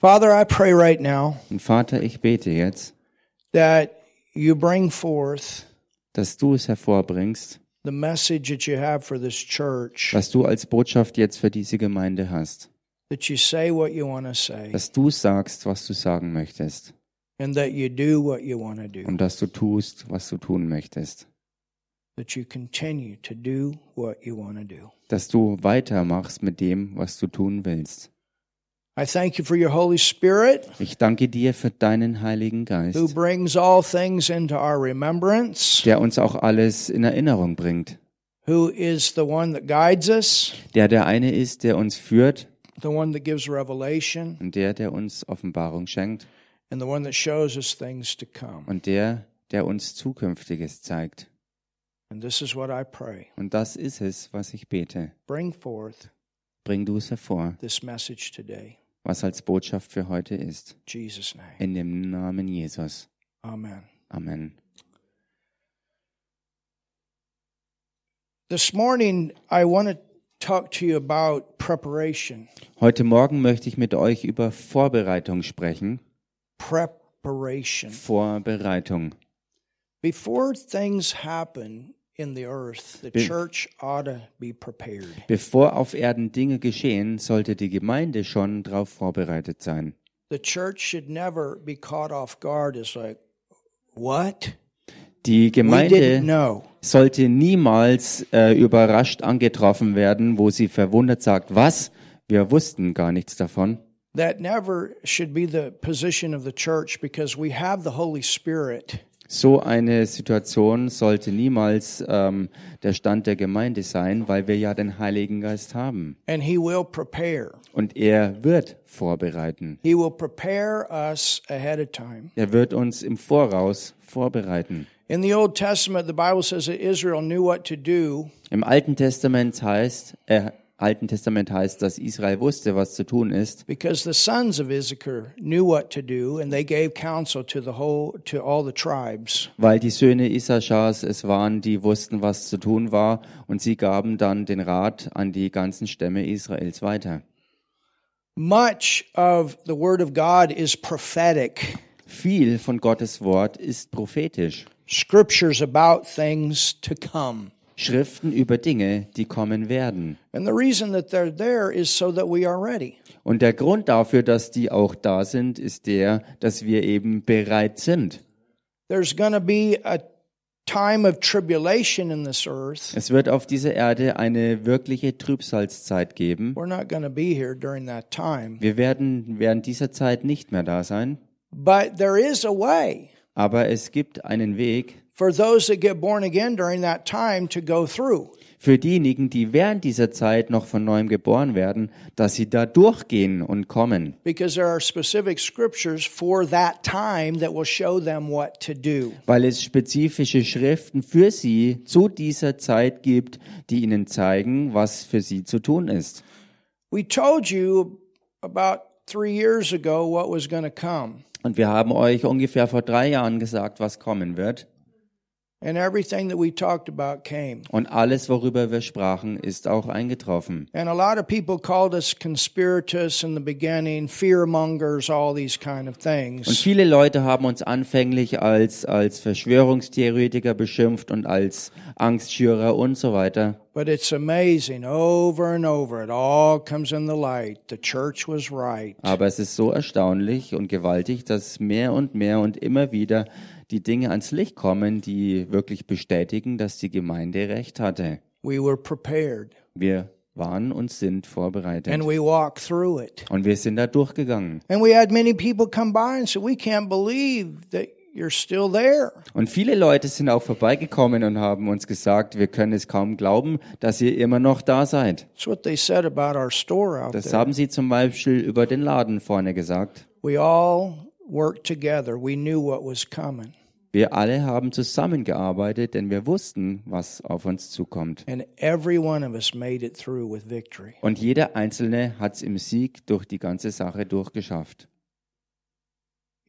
Father, I pray right now Und Vater, ich bete jetzt, that you bring forth dass du es hervorbringst, the message that you have for this church, was du als Botschaft jetzt für diese Gemeinde hast. that you say what you want to say, Dass du sagst, was du sagen möchtest. and that you do what you want to do, Und dass du tust, was du tun möchtest. that you continue to do what you want to do. Dass du weitermachst mit dem, was du tun willst. Ich danke dir für deinen Heiligen who Geist, brings all things into our remembrance, der uns auch alles in Erinnerung bringt. who is the one that guides us, Der der eine ist, der uns führt the one that gives revelation, und der, der uns Offenbarung schenkt and the one that shows us things to come. und der, der uns Zukünftiges zeigt. And this is what I pray. Und das ist es, was ich bete. Bring forth Bring du es hervor, was als Botschaft für heute ist. In dem Namen Jesus. Amen. Amen. This morning, I want to talk to you about preparation. Heute Morgen möchte ich mit euch über Vorbereitung sprechen. Preparation. Vorbereitung. Before things happen in the earth, the Be- church ought to be prepared. Bevor auf Erden Dinge geschehen, sollte die Gemeinde schon darauf vorbereitet sein. The church should never be caught off guard as like, what? Die Gemeinde sollte niemals äh, überrascht angetroffen werden, wo sie verwundert sagt, was? Wir wussten gar nichts davon. That never should be the position of the church because we have the Holy Spirit. So eine Situation sollte niemals ähm, der Stand der Gemeinde sein, weil wir ja den Heiligen Geist haben. And he will prepare. Und er wird vorbereiten. He will prepare us ahead of time. Er wird uns im Voraus vorbereiten. In the Old Testament, the Bible says that Israel knew what to do Im Alten Testament heißt, äh, Alten Testament heißt, dass Israel wusste, was zu tun ist, because the sons of Issachar knew what to do, and they gave counsel to the whole to all the tribes. weil die Söhne Issachars es waren, die wussten, was zu tun war, und sie gaben dann den Rat an die ganzen Stämme Israels weiter. Much of the Word of God is prophetic. Viel von Gottes Wort ist prophetisch. Scriptures about things to come. Schriften über Dinge, die kommen werden. Und der Grund dafür, dass die auch da sind, ist der, dass wir eben bereit sind. There's going to be a time of tribulation in this earth. Es wird auf dieser Erde eine wirkliche Trübsalzeit geben. We're not going to be here during that time. Wir werden während dieser Zeit nicht mehr da sein, But there is a way aber es gibt einen Weg for those that get born again during that time to go through. für diejenigen, die während dieser Zeit noch von neuem geboren werden, dass sie da durchgehen und kommen. Because there are specific scriptures for that time that will show them what to do. Weil es spezifische Schriften für sie zu dieser Zeit gibt, die ihnen zeigen, was für sie zu tun ist. We told you about three years ago what was going to come, Und wir haben euch ungefähr vor drei Jahren gesagt, was kommen wird. Und alles, worüber wir sprachen, ist auch eingetroffen. And a lot of people called us conspiratists in the beginning, fear mongers, all these kind of Und things. viele Leute haben uns anfänglich als, als Verschwörungstheoretiker beschimpft und als Angstschürer und so weiter. But it's amazing, over and over, it all comes in the light. The church was right. Aber es ist so erstaunlich und gewaltig, dass mehr und mehr und immer wieder die Dinge ans Licht kommen, die wirklich bestätigen, dass die Gemeinde recht hatte. We were prepared, Wir waren und sind vorbereitet. and we walked through it. Und wir sind da durchgegangen. And we had many people come by and say, We can't believe that you're still there. Und viele Leute sind auch vorbeigekommen und haben uns gesagt, wir können es kaum glauben, dass ihr immer noch da seid. That's what they said about our store out Das haben sie zum Beispiel über den Laden vorne gesagt. We all worked together. We knew what was coming. Wir alle haben zusammengearbeitet, denn wir wussten, was auf uns zukommt. And every one of us made it through with victory. Und jeder Einzelne hat es im Sieg durch die ganze Sache durchgeschafft.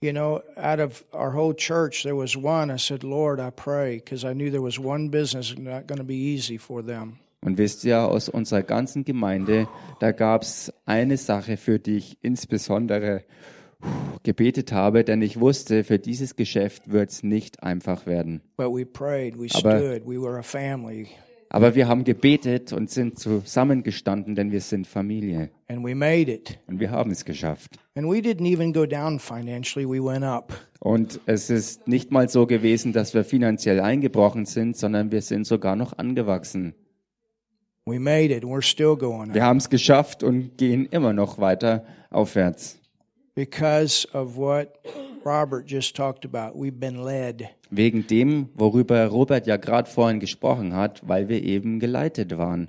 You know, out of our whole church, there was one. I said, Lord, I pray, because I knew there was one business not going to be easy for them. Und wisst ihr, aus unserer ganzen Gemeinde, da gab's eine Sache, für die ich insbesondere gebetet habe, denn ich wusste, für dieses Geschäft wird's nicht einfach werden. But we prayed, we Aber- stood, we were a family, Aber wir haben gebetet und sind zusammengestanden, denn wir sind Familie. and we made it. Und wir haben es geschafft. And we didn't even go down financially, we went up. Und es ist nicht mal so gewesen, dass wir finanziell eingebrochen sind, sondern wir sind sogar noch angewachsen. We made it, and we're still going Wir haben es geschafft und gehen immer noch weiter aufwärts. Because of what Robert just talked about. We've been led. Wegen dem, worüber Robert ja gerade vorhin gesprochen hat, weil wir eben geleitet waren.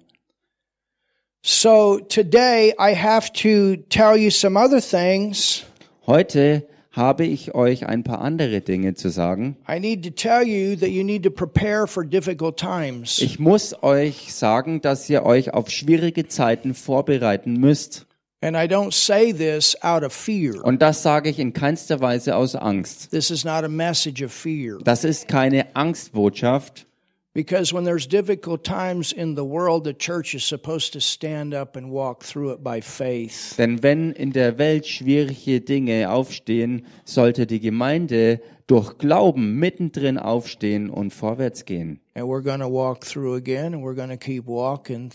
So today I have to tell you some other things. Heute habe ich euch ein paar andere Dinge zu sagen. I need to tell you that you need to prepare for difficult times. Ich muss euch sagen, dass ihr euch auf schwierige Zeiten vorbereiten müsst. And I don't say this out of fear. Und das sage ich in keinster Weise aus Angst. This is not a message of fear. Das ist keine Angstbotschaft, Because when there's difficult times in the world, the church is supposed to stand up and walk through it by faith. denn wenn in der Welt schwierige Dinge aufstehen, sollte die Gemeinde durch Glauben mittendrin aufstehen und vorwärts gehen. And we're going to walk through again, and we're going to keep walking.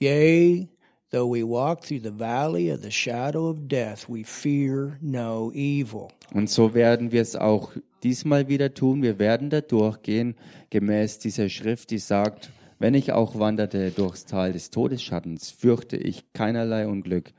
Yea, though we walk through the valley of the shadow of death, we fear no evil. Und so werden wir es auch diesmal wieder tun. Wir werden da durchgehen, gemäß dieser Schrift, die sagt, wenn ich auch wanderte durchs Tal des Todesschattens, fürchte ich keinerlei Unglück.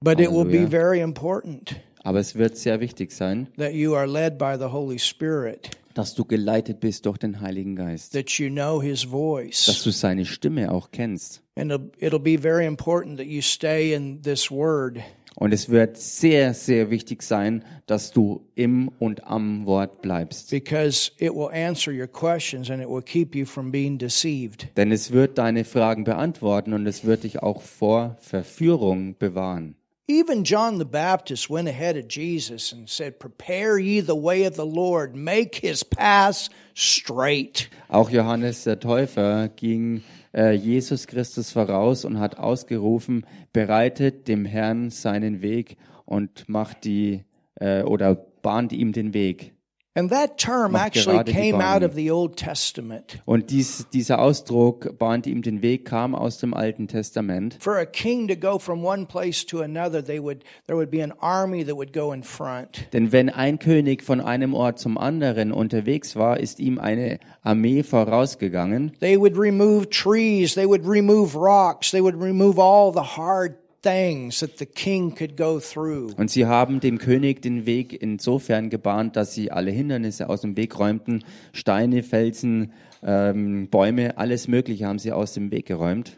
But it will be very important Aber es wird sehr wichtig sein, that you are led by the Holy Spirit, dass du geleitet bist durch den Heiligen Geist, that you know His dass voice. du seine Stimme auch kennst. And it'll, it'll be very important that you stay in this word. Und es wird sehr, sehr wichtig sein, dass du im und am Wort bleibst. because it will answer your questions and it will keep you from being deceived. Denn es wird deine Fragen beantworten und es wird dich auch vor Verführung bewahren. Even John the Baptist went ahead of Jesus and said, Prepare ye the way of the Lord, make his paths straight. Auch Johannes der Täufer ging äh, Jesus Christus voraus und hat ausgerufen, bereitet dem Herrn seinen Weg und macht die äh, oder bahnt ihm den Weg. And that term actually came out of the Old Testament. Und dies, dieser Ausdruck bahnt ihm den Weg kam aus dem Alten Testament. For a king to go from one place to another, they would, there would be an army that would go in front. Denn wenn ein König von einem Ort zum anderen unterwegs war, ist ihm eine Armee vorausgegangen. They would remove trees, they would remove rocks, they would remove all the hard things that the king could go through. Und sie haben dem König den Weg insofern gebahnt, dass sie alle Hindernisse aus dem Weg räumten. Steine, Felsen, ähm, Bäume, alles Mögliche haben sie aus dem Weg geräumt.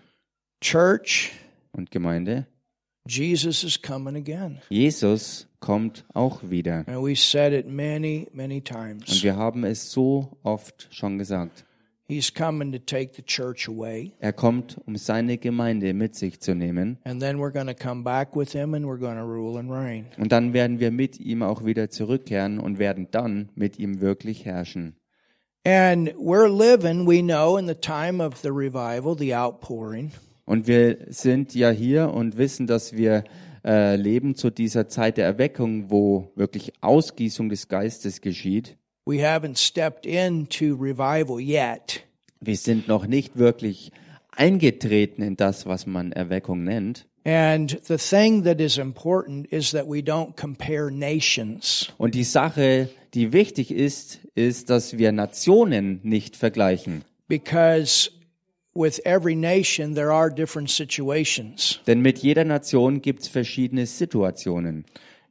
Church, Und Gemeinde, Jesus is coming again. Jesus kommt auch wieder. And we said it many, many Und times. wir haben es so oft schon gesagt. He's coming to take the church away. Er kommt, um seine Gemeinde mit sich zu nehmen. And then we're going to come back with him and we're going to rule and reign. Und dann werden wir mit ihm auch wieder zurückkehren und werden dann mit ihm wirklich herrschen. And we're living, we know, in the time of the revival, the outpouring. Und wir sind ja hier und wissen, dass wir äh, leben zu dieser Zeit der Erweckung, wo wirklich Ausgießung des Geistes geschieht. We haven't stepped into revival yet. Wir sind noch nicht wirklich eingetreten in das, was man Erweckung nennt. And the thing that is important is that we don't compare nations. Und die Sache, die wichtig ist, ist, dass wir Nationen nicht vergleichen. Because with every nation, there are different situations. Denn mit jeder Nation gibt es verschiedene Situationen.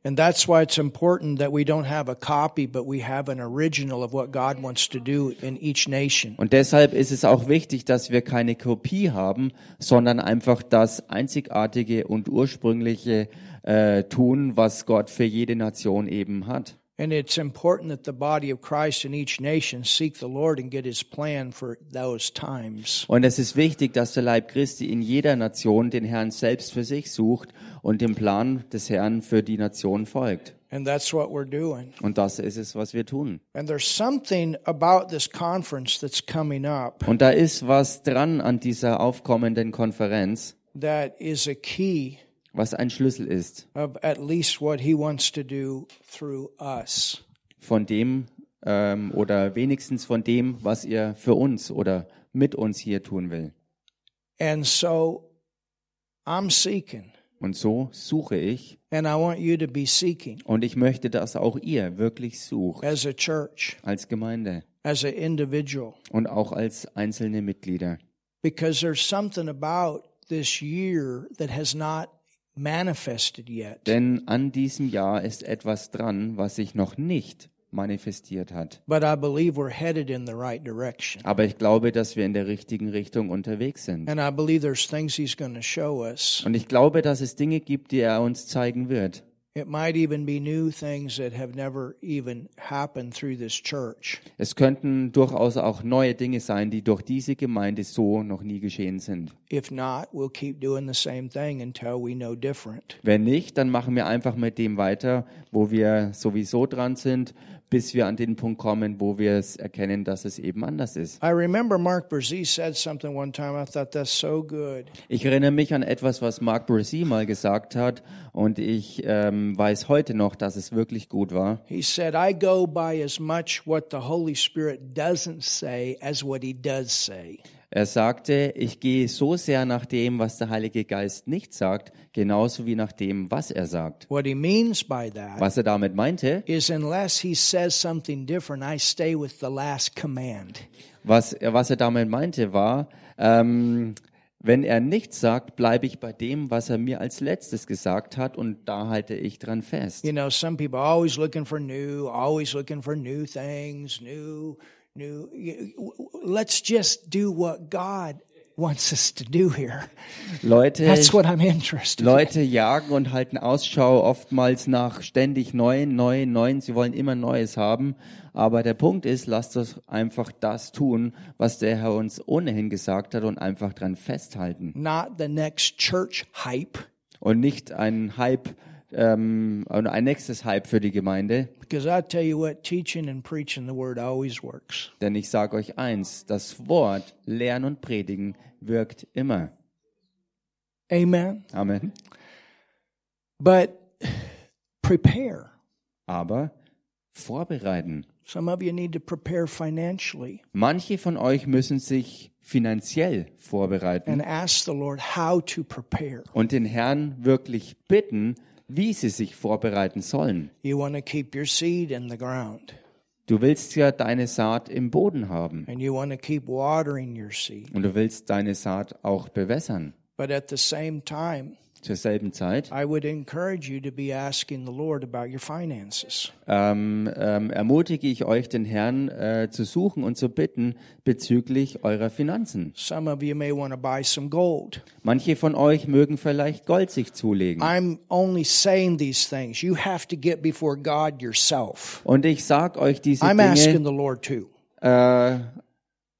And that's why it's important that we don't have a copy, but we have an original of what God wants to do in each nation. Und deshalb ist es auch wichtig, dass wir keine Kopie haben, sondern einfach das Einzigartige und Ursprüngliche äh, tun, was Gott für jede Nation eben hat. And it's important that the body of Christ in each nation seek the Lord and get his plan for those times. Und es ist wichtig, dass der Leib Christi in jeder Nation den Herrn selbst für sich sucht und dem Plan des Herrn für die Nation folgt. And that's what we're doing. Und das ist es, was wir tun. And there's something about this conference that's coming up Und da ist was dran an dieser aufkommenden Konferenz, that is a key was ein Schlüssel ist. of at least what he wants to do through us. von dem ähm, oder wenigstens von dem, was ihr für uns oder mit uns hier tun will. And so I'm seeking, Und so suche ich. And I want you to be seeking. Und ich möchte, dass auch ihr wirklich sucht. As a church, als Gemeinde. Und auch als einzelne Mitglieder. because there's something about this year that has not manifested yet. Denn an diesem Jahr ist etwas dran, was sich noch nicht manifestiert hat. But I believe we're headed in the right direction. Aber ich glaube, dass wir in der richtigen Richtung unterwegs sind. And I believe there's things he's going to show us. Und ich glaube, dass es Dinge gibt, die er uns zeigen wird. It might even be new things that have never even happened through this church. Es könnten durchaus auch neue Dinge sein, die durch diese Gemeinde so noch nie geschehen sind. If not, we'll keep doing the same thing until we know different. Wenn nicht, dann machen wir einfach mit dem weiter, wo wir sowieso dran sind, bis wir an den Punkt kommen, wo wir es erkennen, dass es eben anders ist. I remember Mark Brzee said something one time. I thought that's so good. Ich erinnere mich an etwas, was Mark Brzee mal gesagt hat und ich ähm, weiß heute noch, dass es wirklich gut war. He said, I go by as much what the Holy Spirit doesn't say as what he does say. Er sagte, ich gehe so sehr nach dem, was der Heilige Geist nicht sagt, genauso wie nach dem, was er sagt. What he means by that Was er damit meinte, is unless he says something different, I stay with the last command. was, was er damit meinte, war, ähm, wenn er nichts sagt, bleibe ich bei dem, was er mir als letztes gesagt hat und da halte ich dran fest. You know, some people are always looking for new, always looking for new things, new, new. Let's just do what God wants us to do here. Leute, That's what I'm interested in. Leute jagen und halten Ausschau oftmals nach ständig neuen, neuen, neuen. Sie wollen immer Neues haben. Aber der Punkt ist, lasst uns einfach das tun, was der Herr uns ohnehin gesagt hat und einfach dran festhalten. Not the next church hype, Und nicht ein Hype, ähm, ein nächstes Hype für die Gemeinde. because I tell you what, teaching and preaching the word always works. Denn ich sage euch eins, das Wort Lernen und Predigen wirkt immer. Amen. Amen. But prepare. Aber vorbereiten. Some of you need to prepare financially Manche von euch müssen sich finanziell vorbereiten and ask the Lord how to prepare. und den Herrn wirklich bitten, wie sie sich vorbereiten sollen. You want to keep your seed in the ground Du willst ja deine Saat im Boden haben and you want to keep watering your seed. und du willst deine Saat auch bewässern. But at the same time, Zur selben Zeit I would encourage you to be asking the Lord about your finances. ähm, ähm, ermutige ich euch, den Herrn äh, zu suchen und zu bitten bezüglich eurer Finanzen. Some of you may want to buy some gold. Manche von euch mögen vielleicht Gold sich zulegen. I'm only saying these things. You have to get before God yourself. Und ich sag euch diese I'm Dinge asking the Lord too. äh,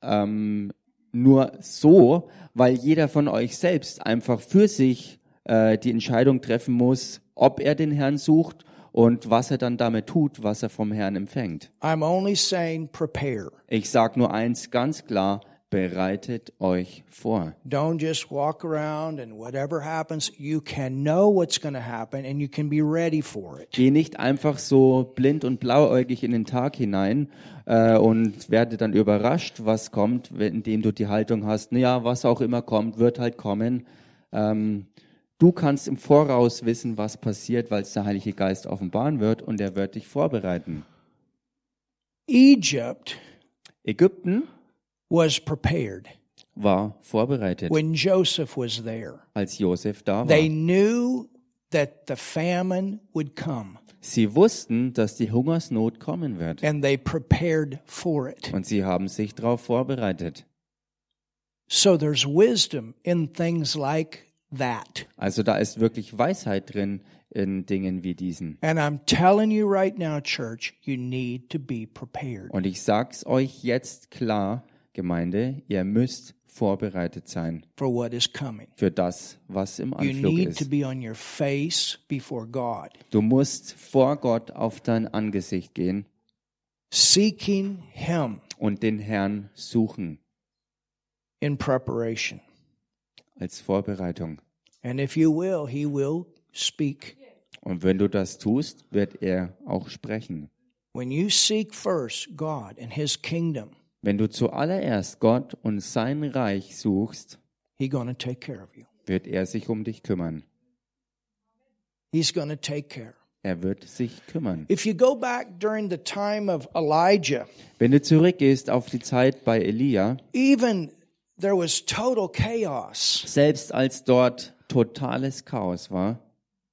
ähm, nur so, weil jeder von euch selbst einfach für sich äh, die Entscheidung treffen muss, ob er den Herrn sucht und was er dann damit tut, was er vom Herrn empfängt. I'm only saying prepare. Ich sage nur eins ganz klar, bereitet euch vor. Don't just walk around and whatever happens, you can know what's going to happen and you can be ready for it. Geh nicht einfach so blind und blauäugig in den Tag hinein äh, und werde dann überrascht, was kommt, indem du die Haltung hast, naja, was auch immer kommt, wird halt kommen. Ähm, du kannst im Voraus wissen, was passiert, weil es der Heilige Geist offenbaren wird und er wird dich vorbereiten. Egypt Ägypten was prepared war vorbereitet, when Joseph was there. als Josef da war. They knew that the famine would come Sie wussten, dass die Hungersnot kommen wird and they prepared for it. und sie haben sich darauf vorbereitet. So there's wisdom in things like that. Also da ist wirklich Weisheit drin in Dingen wie diesen. And I'm telling you right now, church, you need to be prepared. Und ich sag's euch jetzt klar, Gemeinde, ihr müsst vorbereitet sein for what is coming. für das, was im You Anflug ist. be on your face before God, Du musst vor Gott auf dein Angesicht gehen seeking Him und den Herrn suchen in preparation. Als Vorbereitung. And if you will, He will speak. Und wenn du das tust, wird er auch sprechen. When you seek first God and His kingdom, Wenn du zuallererst Gott und sein Reich suchst, He's going to take care of you. wird er sich um dich kümmern. He's to take care. Er wird sich kümmern. If you go back during the time of Elijah, Wenn du zurückgehst auf die Zeit bei Elia, even there was total chaos, selbst als dort totales Chaos war,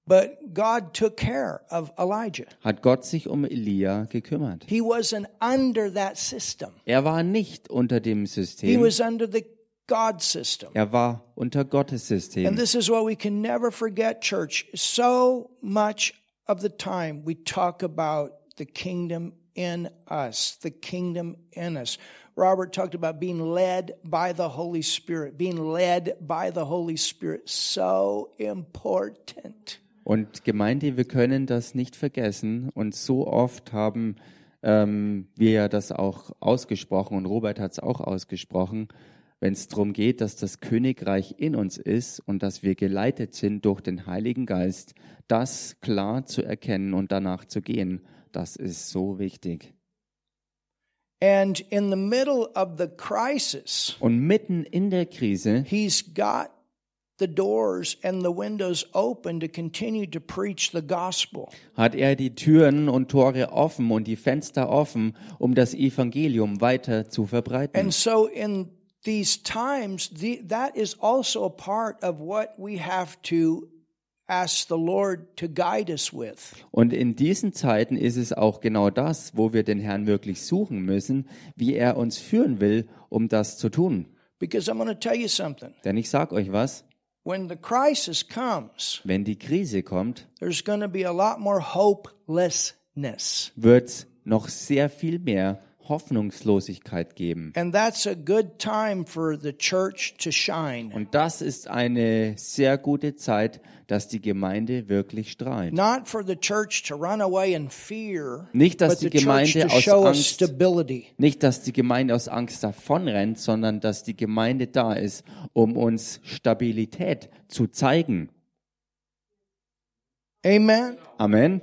but God took care of Elijah. hat Gott sich um Elia gekümmert. He wasn't under that system. Er war nicht unter dem He System, was under the God system. er war unter Gottes And System. this is what we can never forget, church. So much of the time we talk about the kingdom in us, the kingdom in us. Robert talked about being led by the Holy Spirit, being led by the Holy Spirit. So important. Und Gemeinde, wir können das nicht vergessen. Und so oft haben ähm, wir ja das auch ausgesprochen und Robert hat es auch ausgesprochen, wenn es darum geht, dass das Königreich in uns ist und dass wir geleitet sind durch den Heiligen Geist, das klar zu erkennen und danach zu gehen, das ist so wichtig. And in the middle of the crisis, Und mitten in der Krise he's got the doors and the windows open to continue to preach the gospel. hat er die Türen und Tore offen und die Fenster offen, um das Evangelium weiter zu verbreiten. And so, in these times, the, that is also a part of what we have to Und in diesen Zeiten ist es auch genau das, wo wir den Herrn wirklich suchen müssen, wie er uns führen will, um das zu tun. Because I'm going to tell you something. Denn ich sage euch was, When the crisis comes, wenn die Krise kommt, there's going to be a lot more hopelessness. wird es noch sehr viel mehr Hoffnungslosigkeit geben. And that's a good time for the church to shine. Und das ist eine sehr gute Zeit, dass die Gemeinde wirklich strahlt. Not for the church to run away in fear, Nicht, dass die Gemeinde aus Angst- stability. Nicht, dass die Gemeinde aus Angst davonrennt, sondern dass die Gemeinde da ist, um uns Stabilität zu zeigen. Amen. Amen.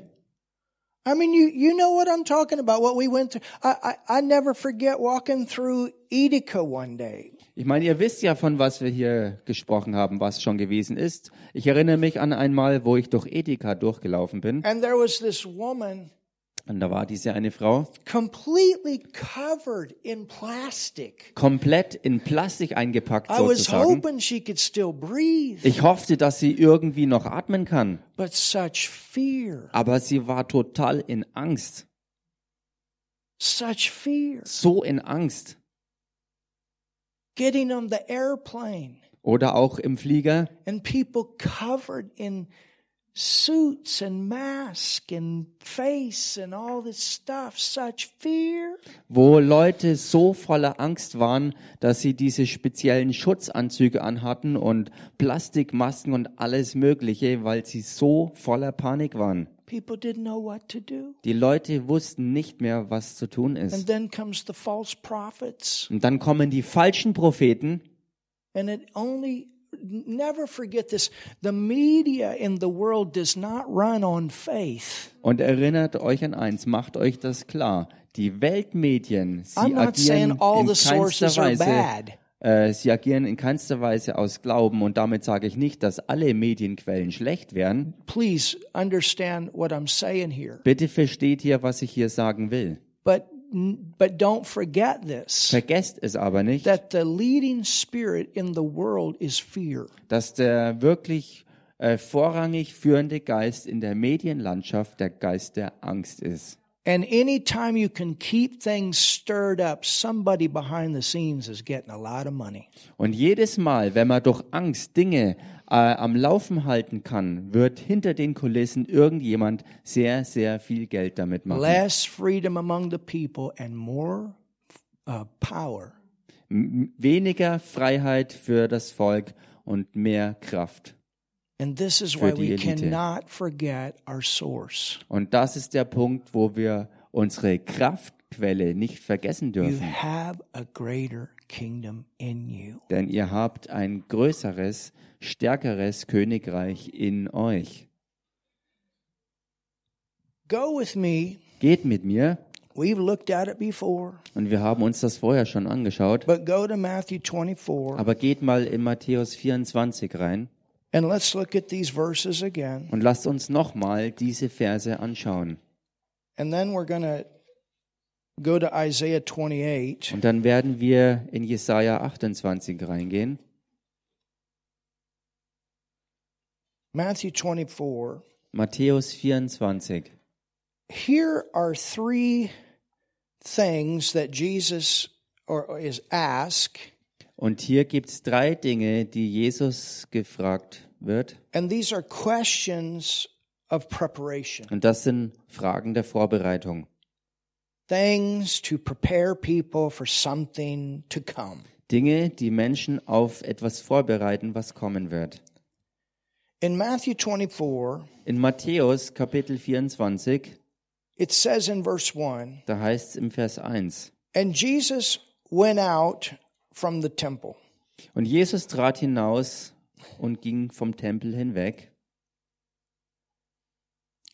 I mean, you, you know what I'm talking about, what we went through. I, I, I never forget walking through Edeka one day. Ich meine, ihr wisst ja, von was wir hier gesprochen haben, was schon gewesen ist. Ich erinnere mich an einmal, wo ich durch Edeka durchgelaufen bin. And there was this woman Und da war diese eine Frau, completely covered in plastic. komplett in Plastik eingepackt I was sozusagen. hoping she could still breathe, Ich hoffte, dass sie irgendwie noch atmen kann. but such fear, Aber sie war total in Angst. such fear. So in Angst. Getting on the airplane Oder auch im Flieger. and people covered in suits and masks and face and all this stuff. Such fear. wo Leute so voller Angst waren, dass sie diese speziellen Schutzanzüge anhatten und Plastikmasken und alles Mögliche, weil sie so voller Panik waren. People didn't know what to do. Die Leute wussten nicht mehr, was zu tun And ist. then comes the false prophets. Und dann kommen die falschen Propheten And it only, never forget this the media in the world does not run on faith. und erinnert euch an eins, macht euch das klar. Die Weltmedien, sie I'm not saying agieren all in the keinster sources are Weise bad. Äh, sie agieren in keinster Weise aus Glauben und damit sage ich nicht, dass alle Medienquellen schlecht wären. Please understand what I'm saying here. Bitte versteht hier, was ich hier sagen will. But, but don't forget this Vergesst es aber nicht, that the leading spirit in the world is fear. dass der wirklich äh, vorrangig führende Geist in der Medienlandschaft der Geist der Angst ist. And anytime you can keep things stirred up, somebody behind the scenes is getting a lot of money. Und jedes Mal, wenn man durch Angst Dinge äh, am Laufen halten kann, wird hinter den Kulissen irgendjemand sehr, sehr viel Geld damit machen. Less freedom among the people and more uh, power. M weniger Freiheit für das Volk und mehr Kraft. And this is why we cannot forget our source. Und das ist der Punkt, wo wir unsere Kraftquelle nicht vergessen You dürfen. have a greater you. Denn ihr habt ein größeres, stärkeres Königreich in euch. Go with me. Geht mit mir, We've looked at it before, und wir haben uns das vorher schon angeschaut, but go to Matthew 24 aber geht mal in Matthäus 24 rein and let's look at these verses again. und lasst uns nochmal diese Verse anschauen. And then we're going to go to Isaiah 28. Und dann werden wir in Jesaja 28 reingehen. Matthew 24. Matthäus 24. Here are three things that Jesus or is asked, Und hier gibt es drei Dinge, die Jesus gefragt wird. and these are questions of preparation. Und das sind Fragen der Vorbereitung. Things to prepare people for something to come. Dinge, die Menschen auf etwas vorbereiten, was kommen wird. In Matthew 24, In Matthäus Kapitel 24, it says in verse 1 da heißt es im Vers 1, And Jesus went out from the temple. und Jesus trat hinaus und ging vom Tempel hinweg.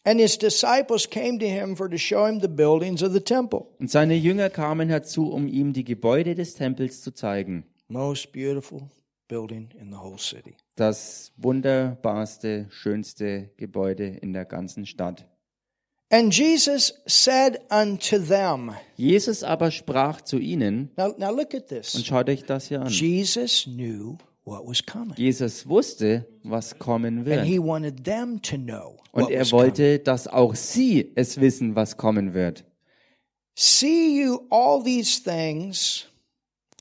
And his disciples came to him for to show him the buildings of the temple. Und seine Jünger kamen herzu, um ihm die Gebäude des Tempels zu zeigen. Most beautiful building in the whole city. Das wunderbarste, schönste Gebäude in der ganzen Stadt. And Jesus said unto them, Jesus aber sprach zu ihnen, now, now look at und this. schaut euch das hier an. Jesus knew. Jesus wusste, was kommen wird. Und er wollte, dass auch sie es wissen, was kommen wird. See you all these things?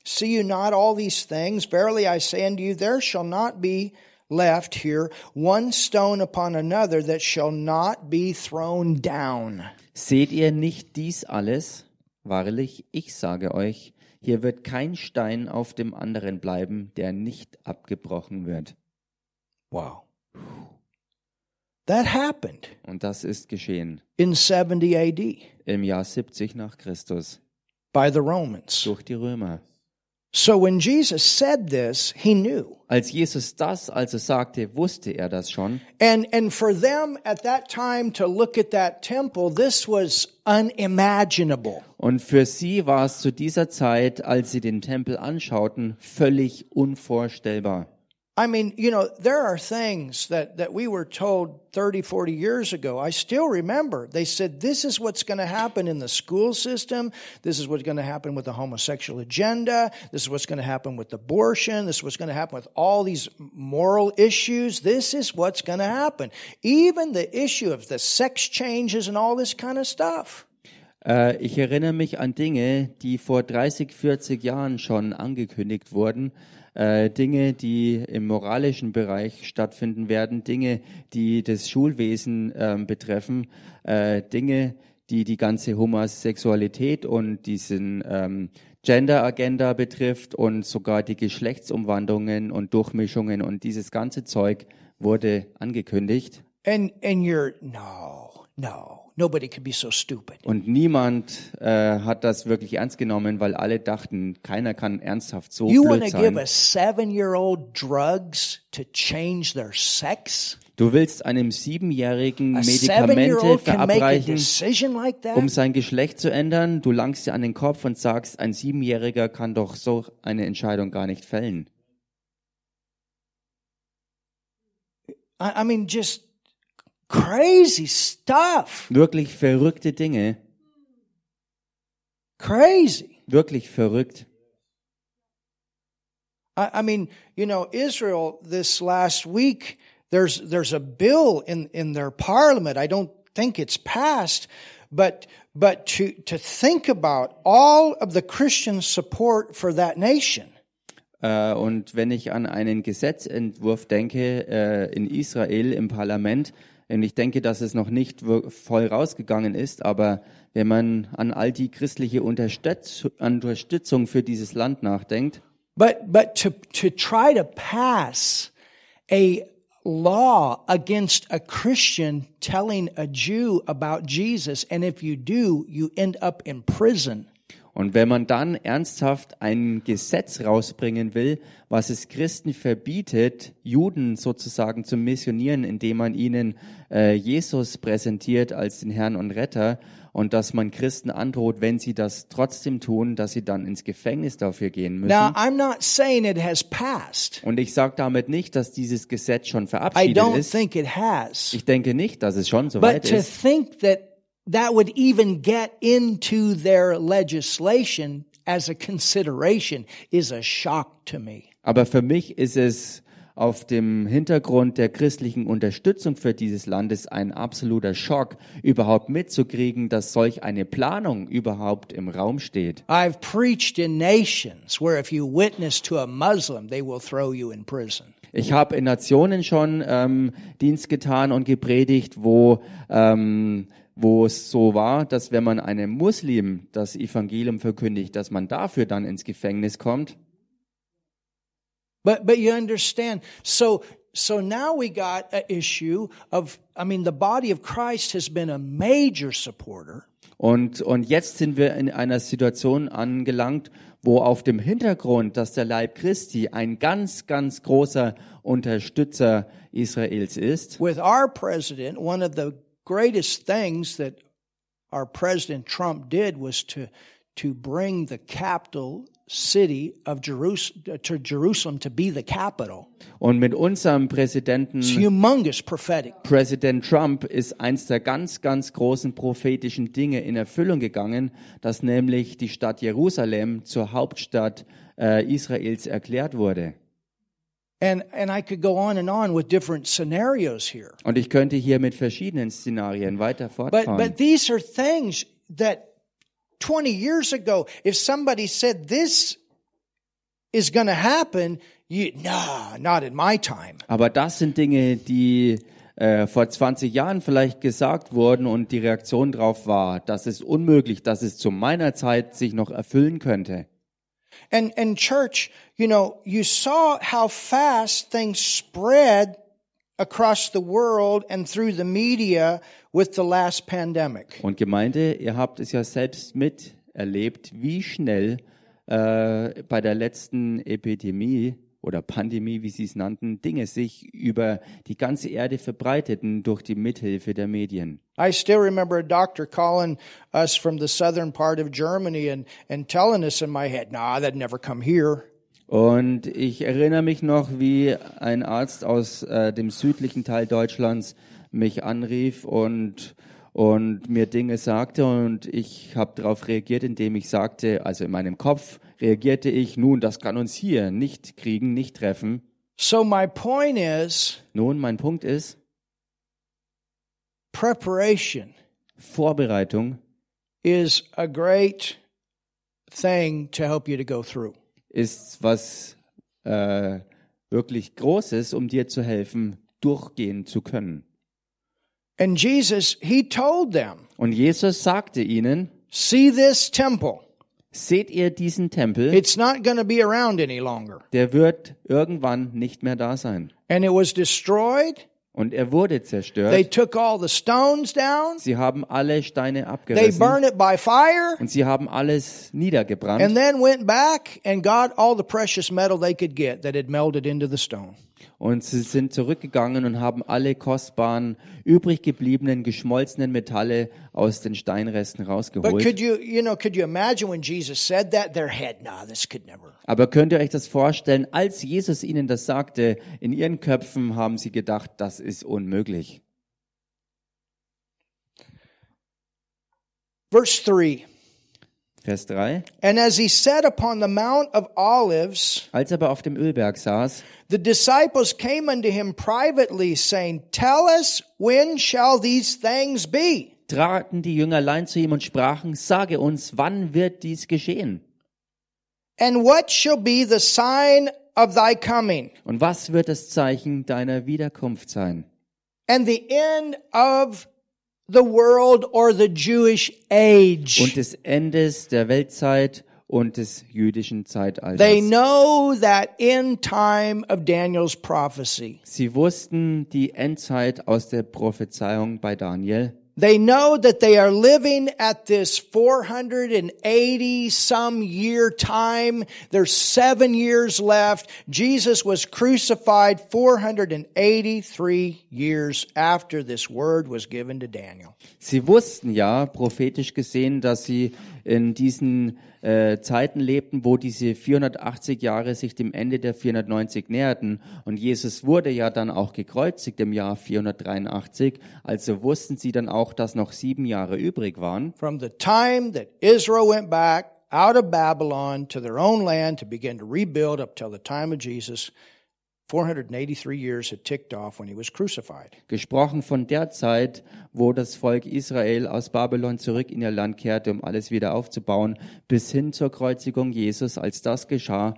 See you not all these things? Verily I say unto you, there shall not be left here one stone upon another that shall not be thrown down. Seht ihr nicht dies alles? Wahrlich, ich sage euch, hier wird kein Stein auf dem anderen bleiben, der nicht abgebrochen wird. Wow. That happened Und das ist geschehen in 70 AD im Jahr 70 nach Christus by the Romans. durch die Römer. So when Jesus said this, he knew. Als Jesus das also sagte, wusste er das schon. And and for them at that time to look at that temple, this was unimaginable. Und für sie war es zu dieser Zeit, als sie den Tempel anschauten, völlig unvorstellbar. I mean, you know, there are things that, that we were told 30, 40 years ago. I still remember. They said, this is what's going to happen in the school system. This is what's going to happen with the homosexual agenda. This is what's going to happen with abortion. This is what's going to happen with all these moral issues. This is what's going to happen. Even the issue of the sex changes and all this kind of stuff. Äh, ich erinnere mich an Dinge, die vor 30, 40 Jahren schon angekündigt wurden. Äh, Dinge, die im moralischen Bereich stattfinden werden, Dinge, die das Schulwesen ähm, betreffen, äh, Dinge, die die ganze Homosexualität und diesen ähm, Gender-Agenda betrifft und sogar die Geschlechtsumwandlungen und Durchmischungen und dieses ganze Zeug wurde angekündigt. And, and you're, no, no, nobody could be so stupid. Und niemand äh, hat das wirklich ernst genommen, weil alle dachten, keiner kann ernsthaft so You want blöd to give sein. a seven year old drugs to change their sex? Du willst einem Siebenjährigen Medikamente verabreichen, like um sein Geschlecht zu ändern. Du langst dir an den Kopf und sagst, ein Siebenjähriger kann doch so eine Entscheidung gar nicht fällen. I, I mean, just crazy stuff. Wirklich verrückte Dinge. Crazy. Wirklich verrückt. I, I mean, you know, Israel this last week, there's there's a bill in, in their parliament. I don't think it's passed, but but to to think about all of the Christian support for that nation. Äh, und wenn ich an einen Gesetzentwurf denke äh, in Israel im Parlament, und ich denke, dass es noch nicht voll rausgegangen ist, aber wenn man an all die christliche Unterstütz Unterstützung für dieses Land nachdenkt, But but to to try to pass a law against a Christian telling a Jew about Jesus, and if you do, you end up in prison. Und wenn man dann ernsthaft ein Gesetz rausbringen will, was es Christen verbietet, Juden sozusagen zu missionieren, indem man ihnen äh, Jesus präsentiert als den Herrn und Retter und dass man Christen androht, wenn sie das trotzdem tun, dass sie dann ins Gefängnis dafür gehen müssen. Now, I'm not saying it has passed. und ich sage damit nicht, dass dieses Gesetz schon I verabschiedet don't ist. think it has. Ich denke nicht, dass es schon so But weit to ist. think that that would even get into their legislation as a consideration is a shock to me. Aber für mich ist es auf dem Hintergrund der christlichen Unterstützung für dieses Landes ein absoluter Schock, überhaupt mitzukriegen, dass solch eine Planung überhaupt im Raum steht. I've preached in nations where if you witness to a Muslim, they will throw you in prison. Ich habe in Nationen schon ähm, Dienst getan und gepredigt, wo ähm, wo es so war, dass wenn man einem Muslim das Evangelium verkündigt, dass man dafür dann ins Gefängnis kommt. But but you understand. So so now we got an issue of I mean the body of Christ has been a major supporter Und, und jetzt sind wir in einer Situation angelangt, wo auf dem Hintergrund, dass der Leib Christi ein ganz, ganz großer Unterstützer Israels ist. with our president. One of the greatest things that our president Trump did was to to bring the capital city of Jerusalem to Jerusalem to be the capital. Und mit unserem Präsidenten, It's humongous prophetic. Präsident Trump, ist eins der ganz, ganz großen prophetischen Dinge in Erfüllung gegangen, dass nämlich die Stadt Jerusalem zur Hauptstadt äh, Israels erklärt wurde. Und ich könnte hier mit verschiedenen Szenarien weiter But fortfahren. but these are things that 20 years ago, if somebody said this is going to happen, you nah, not in my time. Aber das sind Dinge, die äh, vor 20 Jahren vielleicht gesagt wurden und die Reaktion darauf war, das ist unmöglich, dass es zu meiner Zeit sich noch erfüllen könnte. And and church, you know, you saw how fast things spread across the world and through the media with the last pandemic. Und Gemeinde, ihr habt es ja selbst miterlebt, wie schnell äh, bei der letzten Epidemie oder Pandemie, wie sie es nannten, Dinge sich über die ganze Erde verbreiteten durch die Mithilfe der Medien. I still remember a doctor calling us from the southern part of Germany and, and telling us in my head, nah, that'd never come here. Und ich erinnere mich noch, wie ein Arzt aus äh, dem südlichen Teil Deutschlands mich anrief und, und mir Dinge sagte und ich habe darauf reagiert, indem ich sagte, also in meinem Kopf reagierte ich, nun, das kann uns hier nicht kriegen, nicht treffen. So my point is Nun, mein Punkt ist, preparation Vorbereitung is a great thing to help you to go through. ist was äh, wirklich Großes, um dir zu helfen, durchgehen zu können. And Jesus, he told them, Und Jesus sagte ihnen, see this temple. Seht ihr diesen Tempel? It's not going to be around any longer. der wird irgendwann nicht mehr da sein. And it was destroyed. Und er wurde They zerstört. took all the stones down. Sie haben alle Steine They abgerissen burned it by fire. und sie haben alles And niedergebrannt. then went back and got all the precious metal they could get that had melted into the stone. Und sie sind zurückgegangen und haben alle kostbaren, übrig gebliebenen, geschmolzenen Metalle aus den Steinresten rausgeholt. you, you know, that? Nah. Aber könnt ihr euch das vorstellen, als Jesus ihnen das sagte, in ihren Köpfen haben sie gedacht, das ist unmöglich. Verse 3 Vers 3. And as he sat upon the Mount of Olives, Als er aber auf dem Ölberg saß, the disciples came unto him privately, saying, Tell us, when shall these things be? traten die Jüngerlein zu ihm und sprachen, sage uns, wann wird dies geschehen? And what shall be the sign of thy coming Und was wird das Zeichen deiner Wiederkunft sein? and the end of the world or the Jewish age? Und des Endes der Weltzeit und des jüdischen They Zeitalters. know that end time of Daniel's prophecy. Sie wussten die Endzeit aus der Prophezeiung bei Daniel. They know that they are living at this 480 some year time. There's seven years left. Jesus was crucified 483 years after this word was given to Daniel. Sie wussten ja prophetisch gesehen, dass sie in diesen äh, Zeiten lebten, wo diese 480 Jahre sich dem Ende der 490 näherten. Und Jesus wurde ja dann auch gekreuzigt im Jahr 483. Also wussten sie dann auch, dass noch sieben Jahre übrig waren. From the time that Israel went back out of Babylon to their own land to begin to rebuild up till the time of Jesus, 483 years had ticked off when he was crucified. Gesprochen von der Zeit, wo das Volk Israel aus Babylon zurück in ihr Land kehrte, um alles wieder aufzubauen, bis hin zur Kreuzigung Jesus. Als das geschah,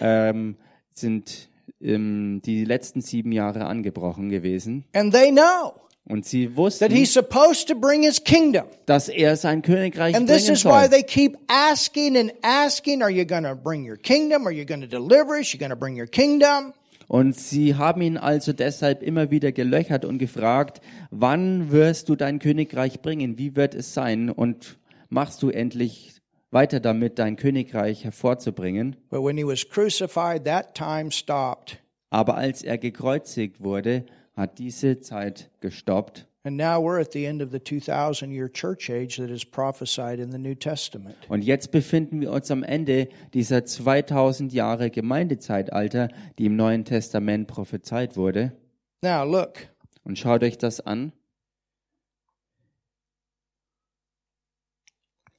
ähm, sind ähm, die letzten sieben Jahre angebrochen gewesen. And they know Und sie that wussten, he's supposed to bring his kingdom. dass er sein Königreich And this is why soll. they keep asking and asking, are you going to bring your kingdom? Are you going to deliver us? You going to bring your kingdom? Und sie haben ihn also deshalb immer wieder gelöchert und gefragt, wann wirst du dein Königreich bringen? Wie wird es sein? Und machst du endlich weiter damit, dein Königreich hervorzubringen? But when he was crucified, that time stopped. Aber als er gekreuzigt wurde, hat diese Zeit gestoppt. And now we're at the end of the 2000 year church age that is prophesied in the New Testament. Und jetzt befinden wir uns am Ende dieser 2000 Jahre Gemeindezeitalter, die im Neuen Testament prophezeit wurde. Now look, Und schaut euch das an.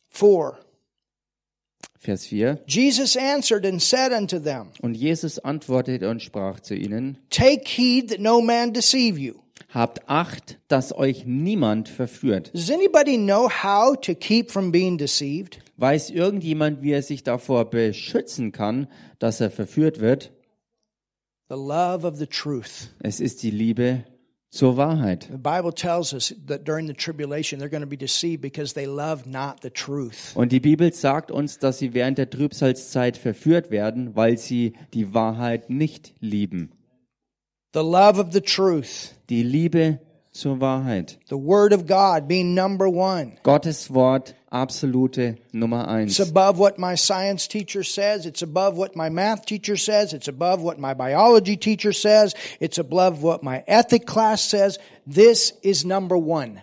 4. Vers 4. Jesus answered and said unto them, Und Jesus antwortete und sprach zu ihnen, Take heed that no man deceive you. Habt Acht, dass euch niemand verführt. Does anybody know how to keep from being deceived? Weiß irgendjemand, wie er sich davor beschützen kann, dass er verführt wird? The love of the truth. Es ist die Liebe zur Wahrheit. The Bible tells us that during the tribulation they're going to be deceived because they love not the truth. Und die Bibel sagt uns, dass sie während der Trübsalzeit verführt werden, weil sie die Wahrheit nicht lieben. The love of the truth. Die Liebe zur Wahrheit. The Word of God being number one. Gottes Wort absolute Nummer It's eins. above what my science teacher says. It's above what my math teacher says. It's above what my biology teacher says. It's above what my ethic class says. This is number one.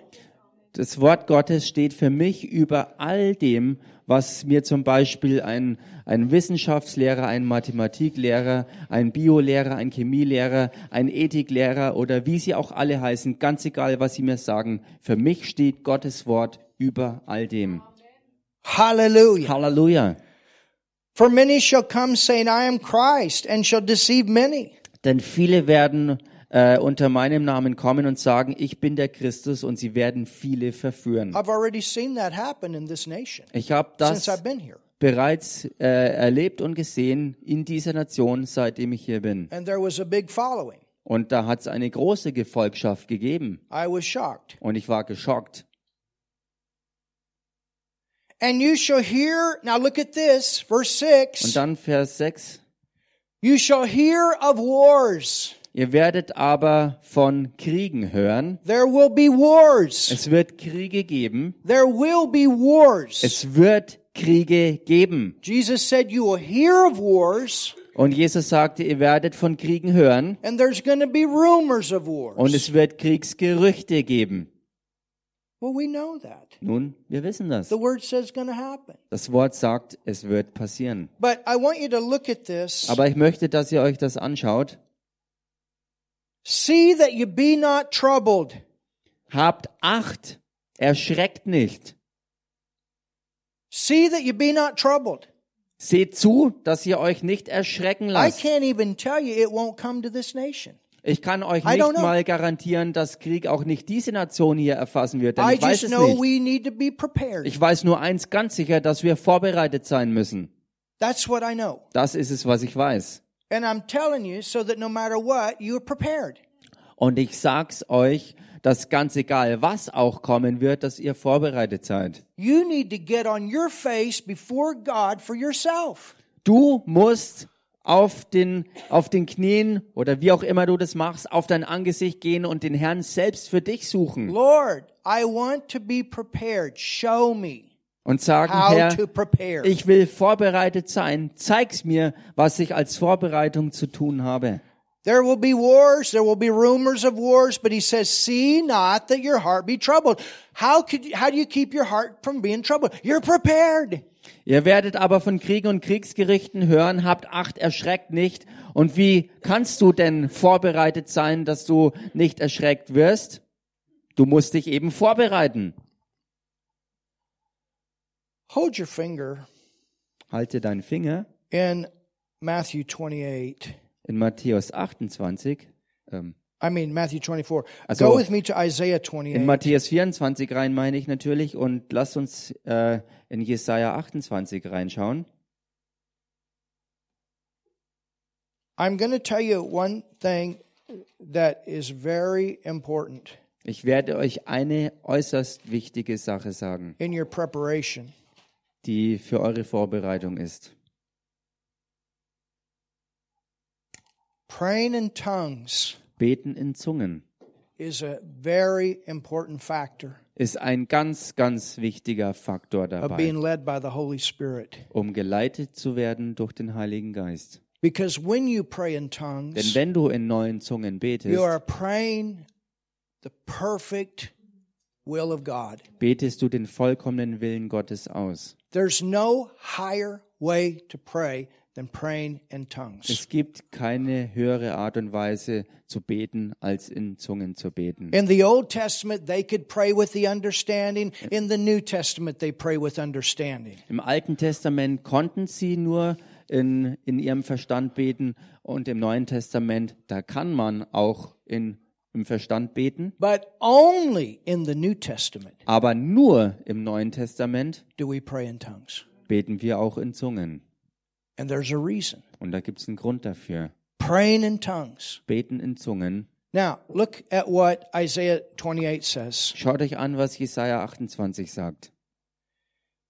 Das Wort Gottes steht für mich über all dem, was mir zum Beispiel ein, ein Wissenschaftslehrer, ein Mathematiklehrer, ein Biolehrer, ein Chemielehrer, ein Ethiklehrer oder wie sie auch alle heißen, ganz egal, was sie mir sagen. Für mich steht Gottes Wort über all dem. Hallelujah. Halleluja. For many shall come saying, I am Christ, and shall deceive many. Denn viele werden äh, unter meinem Namen kommen und sagen, ich bin der Christus und sie werden viele verführen. I've already seen that happen in this nation Ich habe since das I've been here. Bereits äh, erlebt und gesehen in dieser Nation, seitdem ich hier bin. And there was a big following. Und da hat es eine große Gefolgschaft gegeben. I was shocked. Und ich war geschockt. And you shall hear, now look at this, verse Und 6. dann Vers 6. You shall hear of wars. Ihr werdet aber von Kriegen hören. There will be wars. Es wird Kriege geben. There will be wars. Es wird Kriege geben. Jesus said you will hear of wars Und Jesus sagte, ihr werdet von Kriegen hören. and there's going to be rumors of Und wars. es wird Kriegsgerüchte geben. Well, we know that. Nun, wir wissen das. The word says going to happen. Das Wort sagt, es wird passieren. But I want you to look at this. Aber ich möchte, dass ihr euch das anschaut. See that you be not troubled. Habt Acht, erschreckt nicht. See that you be not troubled. Seht zu, dass ihr euch nicht erschrecken I lasst. can't even tell you it won't come to this nation. Ich kann euch I nicht mal garantieren, dass Krieg auch nicht diese Nation hier erfassen wird, denn I ich weiß just es know nicht. we need to be prepared. Ich weiß nur eins ganz sicher, dass wir vorbereitet sein müssen. That's what I know. Das ist es, was ich weiß. And I'm telling you so that no matter what, you're prepared. Und ich sag's euch, dass ganz egal, was auch kommen wird, dass ihr vorbereitet seid. You need to get on your face before God for yourself. Du musst auf den, auf den Knien oder wie auch immer du das machst, auf dein Angesicht gehen und den Herrn selbst für dich suchen Lord, I want to be prepared. Show me und sagen, Herr, ich will vorbereitet sein. Zeig's mir, was ich als Vorbereitung zu tun habe. There will be wars, there will be rumors of wars, but he says, see not that your heart be troubled. How could, how do you keep your heart from being troubled? You're prepared. Ihr werdet aber von Kriegen und Kriegsgerichten hören, habt Acht, erschreckt nicht. Und wie kannst du denn vorbereitet sein, dass du nicht erschreckt wirst? Du musst dich eben vorbereiten. Hold your finger Halte deinen Finger in Matthew 28. in Matthäus 28, ähm, I mean, Matthew 24. Also- Go with me to Isaiah in 28. Matthäus 24 rein, meine ich natürlich, und lasst uns äh, in Jesaja 28 reinschauen. I'm going to tell you one thing that is very important Ich werde euch eine äußerst wichtige Sache sagen, in your preparation. die für eure Vorbereitung ist. Praying in tongues Beten in Zungen is a very important factor ist ein ganz, ganz wichtiger Faktor of dabei, being led by the Holy Spirit. um geleitet zu werden durch den Heiligen Geist. Because when you pray in Denn tongues, wenn du in neuen Zungen betest, you are praying the perfect will of God. betest du den vollkommenen Willen Gottes aus. There's no higher way to pray than praying in tongues. Es gibt keine höhere Art und Weise zu beten, als in Zungen zu beten. In the Old Testament, they could pray with the understanding. In the New Testament, they pray with understanding. Im Alten Testament konnten sie nur in, in ihrem Verstand beten und im Neuen Testament, da kann man auch in, im Verstand beten, But only in the New Testament aber nur im Neuen Testament do we pray in tongues. beten wir auch in Zungen. And there's a reason. Und da gibt es einen Grund dafür. Praying in tongues. Beten in Zungen. Now, look at what Isaiah 28 says. Schaut euch an, was Jesaja 28 sagt.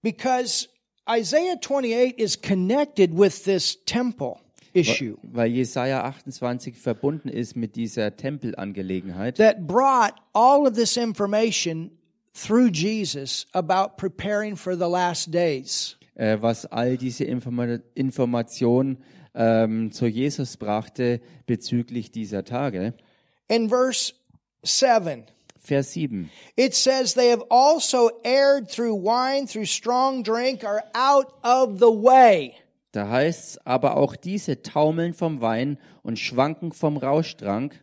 Because Isaiah 28 is connected with this temple issue Weil Jesaja 28 verbunden ist mit dieser Tempelangelegenheit, that brought all of this information through Jesus about preparing for the last days. Äh, was all diese Informa Information ähm, zu Jesus brachte bezüglich dieser Tage. In verse 7, Vers 7. it says, They have also erred through wine, through strong drink, are out of the way. Da heißt's, aber auch diese taumeln vom Wein und schwanken vom Rauschtrank.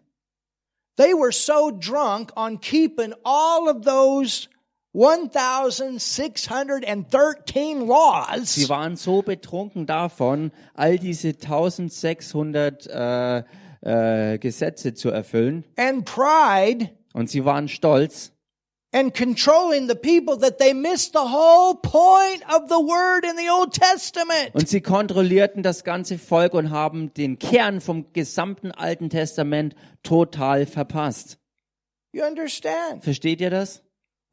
They were so drunk on keeping all of those 1,613 laws Sie waren so betrunken davon, all diese 1600 äh, äh, Gesetze zu erfüllen. and pride Und sie waren stolz and controlling the people that they missed the whole point of the word in the Old Testament. und sie kontrollierten das ganze Volk und haben den Kern vom gesamten Alten Testament total verpasst. You understand? Versteht ihr das?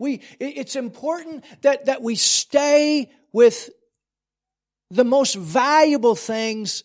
We, it- it's important that, that we stay with the most valuable things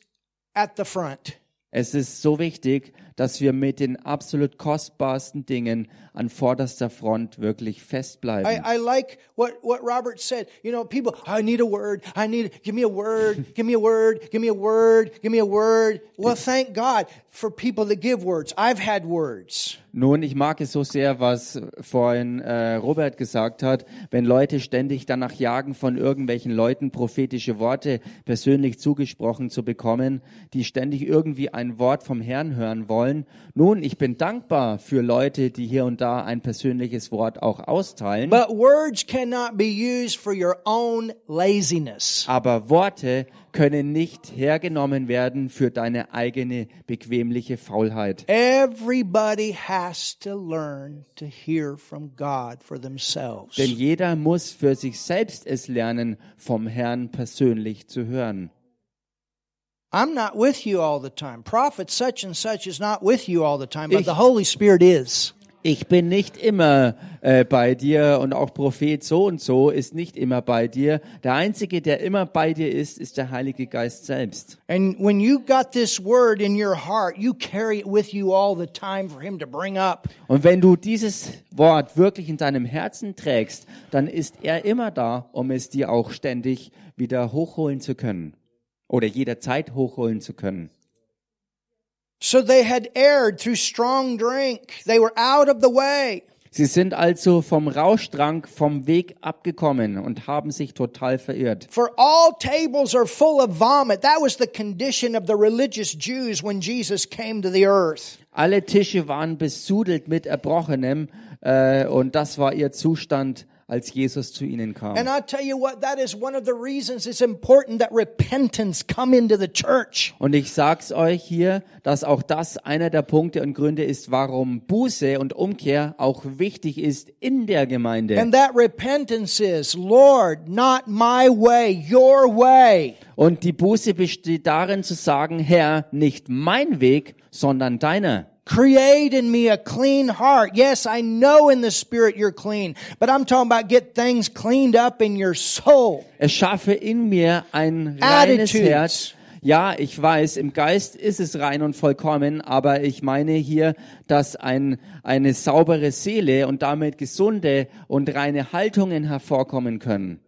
at the front. Es ist so wichtig, dass wir mit den absolut kostbarsten Dingen an vorderster Front wirklich festbleiben. I, I like what, what Robert said. You know, people, I need a word. I need, give me a word, give me a word, give me a word, give me a word. Well, thank God for people that give words. I've had words. Nun, ich mag es so sehr, was vorhin äh, Robert gesagt hat, wenn Leute ständig danach jagen, von irgendwelchen Leuten prophetische Worte persönlich zugesprochen zu bekommen, die ständig irgendwie ein Wort vom Herrn hören wollen. Nun, ich bin dankbar für Leute, die hier und da ein persönliches Wort auch austeilen. But words cannot be used for your own laziness. Aber Worte können nicht hergenommen werden für deine eigene bequemliche Faulheit. Everybody has to learn to hear from God for themselves. Denn jeder muss für sich selbst es lernen, vom Herrn persönlich zu hören. I'm not with you all the time. Prophet such and such is not with you all the time, but Ich- the Holy Spirit is. Ich bin nicht immer äh, bei dir und auch Prophet so und so ist nicht immer bei dir. Der Einzige, der immer bei dir ist, ist der Heilige Geist selbst. And when you got this word in your heart, you carry it with you all the time for Him to bring up. Und wenn du dieses Wort wirklich in deinem Herzen trägst, dann ist er immer da, um es dir auch ständig wieder hochholen zu können. Oder jederzeit hochholen zu können. So they had erred through strong drink. They were out of the way. Sie sind also vom Rauschtrank vom Weg abgekommen und haben sich total verirrt. For all tables are full of vomit. That was the condition of the religious Jews when Jesus came to the earth. Alle Tische waren besudelt mit Erbrochenem äh, und das war ihr Zustand, als Jesus zu ihnen kam. And I'll tell you what, that is one of the reasons it's important that repentance come into the church. Und ich sag's euch hier, dass auch das einer der Punkte und Gründe ist, warum Buße und Umkehr auch wichtig ist in der Gemeinde. And that repentance is, Lord, not my way, your way. Und die Buße besteht darin zu sagen, Herr, nicht mein Weg, sondern deiner. Create in me a clean heart. Yes, I know in the spirit you're clean, but I'm talking about get things cleaned up in your soul. Es schaffe in mir ein reines Attitudes. Herz. Ja, ich weiß, im Geist ist es rein und vollkommen, aber ich meine hier, dass ein, eine saubere Seele und damit gesunde und reine Haltungen hervorkommen können.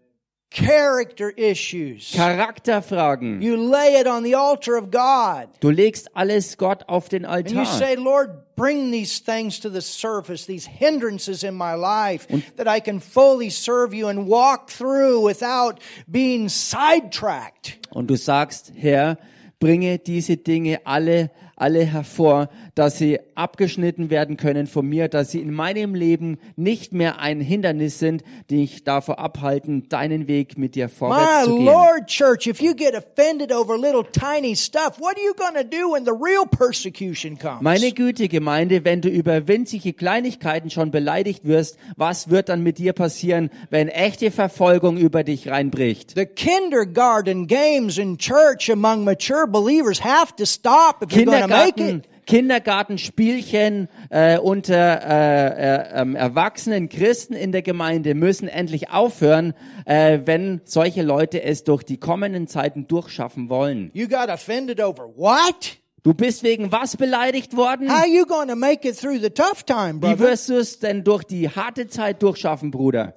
Character issues. Charakterfragen. You lay it on the altar of God. Du legst alles Gott auf den And you Altar. say, Lord, bring these things to the surface, these hindrances in my life, that I can fully serve you and walk through without being sidetracked. Und du sagst, Herr, bringe diese Dinge alle, alle hervor, dass sie abgeschnitten werden können von mir, dass sie in meinem Leben nicht mehr ein Hindernis sind, die ich davor abhalten, deinen Weg mit dir vorwärts My zu gehen. Lord, church, if you get offended over little tiny stuff, what are you going to do when the real persecution comes? Meine Güte, Gemeinde, wenn du über winzige Kleinigkeiten schon beleidigt wirst, was wird dann mit dir passieren, wenn echte Verfolgung über dich reinbricht? the kindergarten games in church among mature believers have to stop if you're going to make it. Kindergartenspielchen äh, unter äh, äh, ähm, erwachsenen Christen in der Gemeinde müssen endlich aufhören, äh, wenn solche Leute es durch die kommenden Zeiten durchschaffen wollen. You got offended over what? Du bist wegen was beleidigt worden? How you going to make it through the tough time, Wie wirst du es denn durch die harte Zeit durchschaffen, Bruder?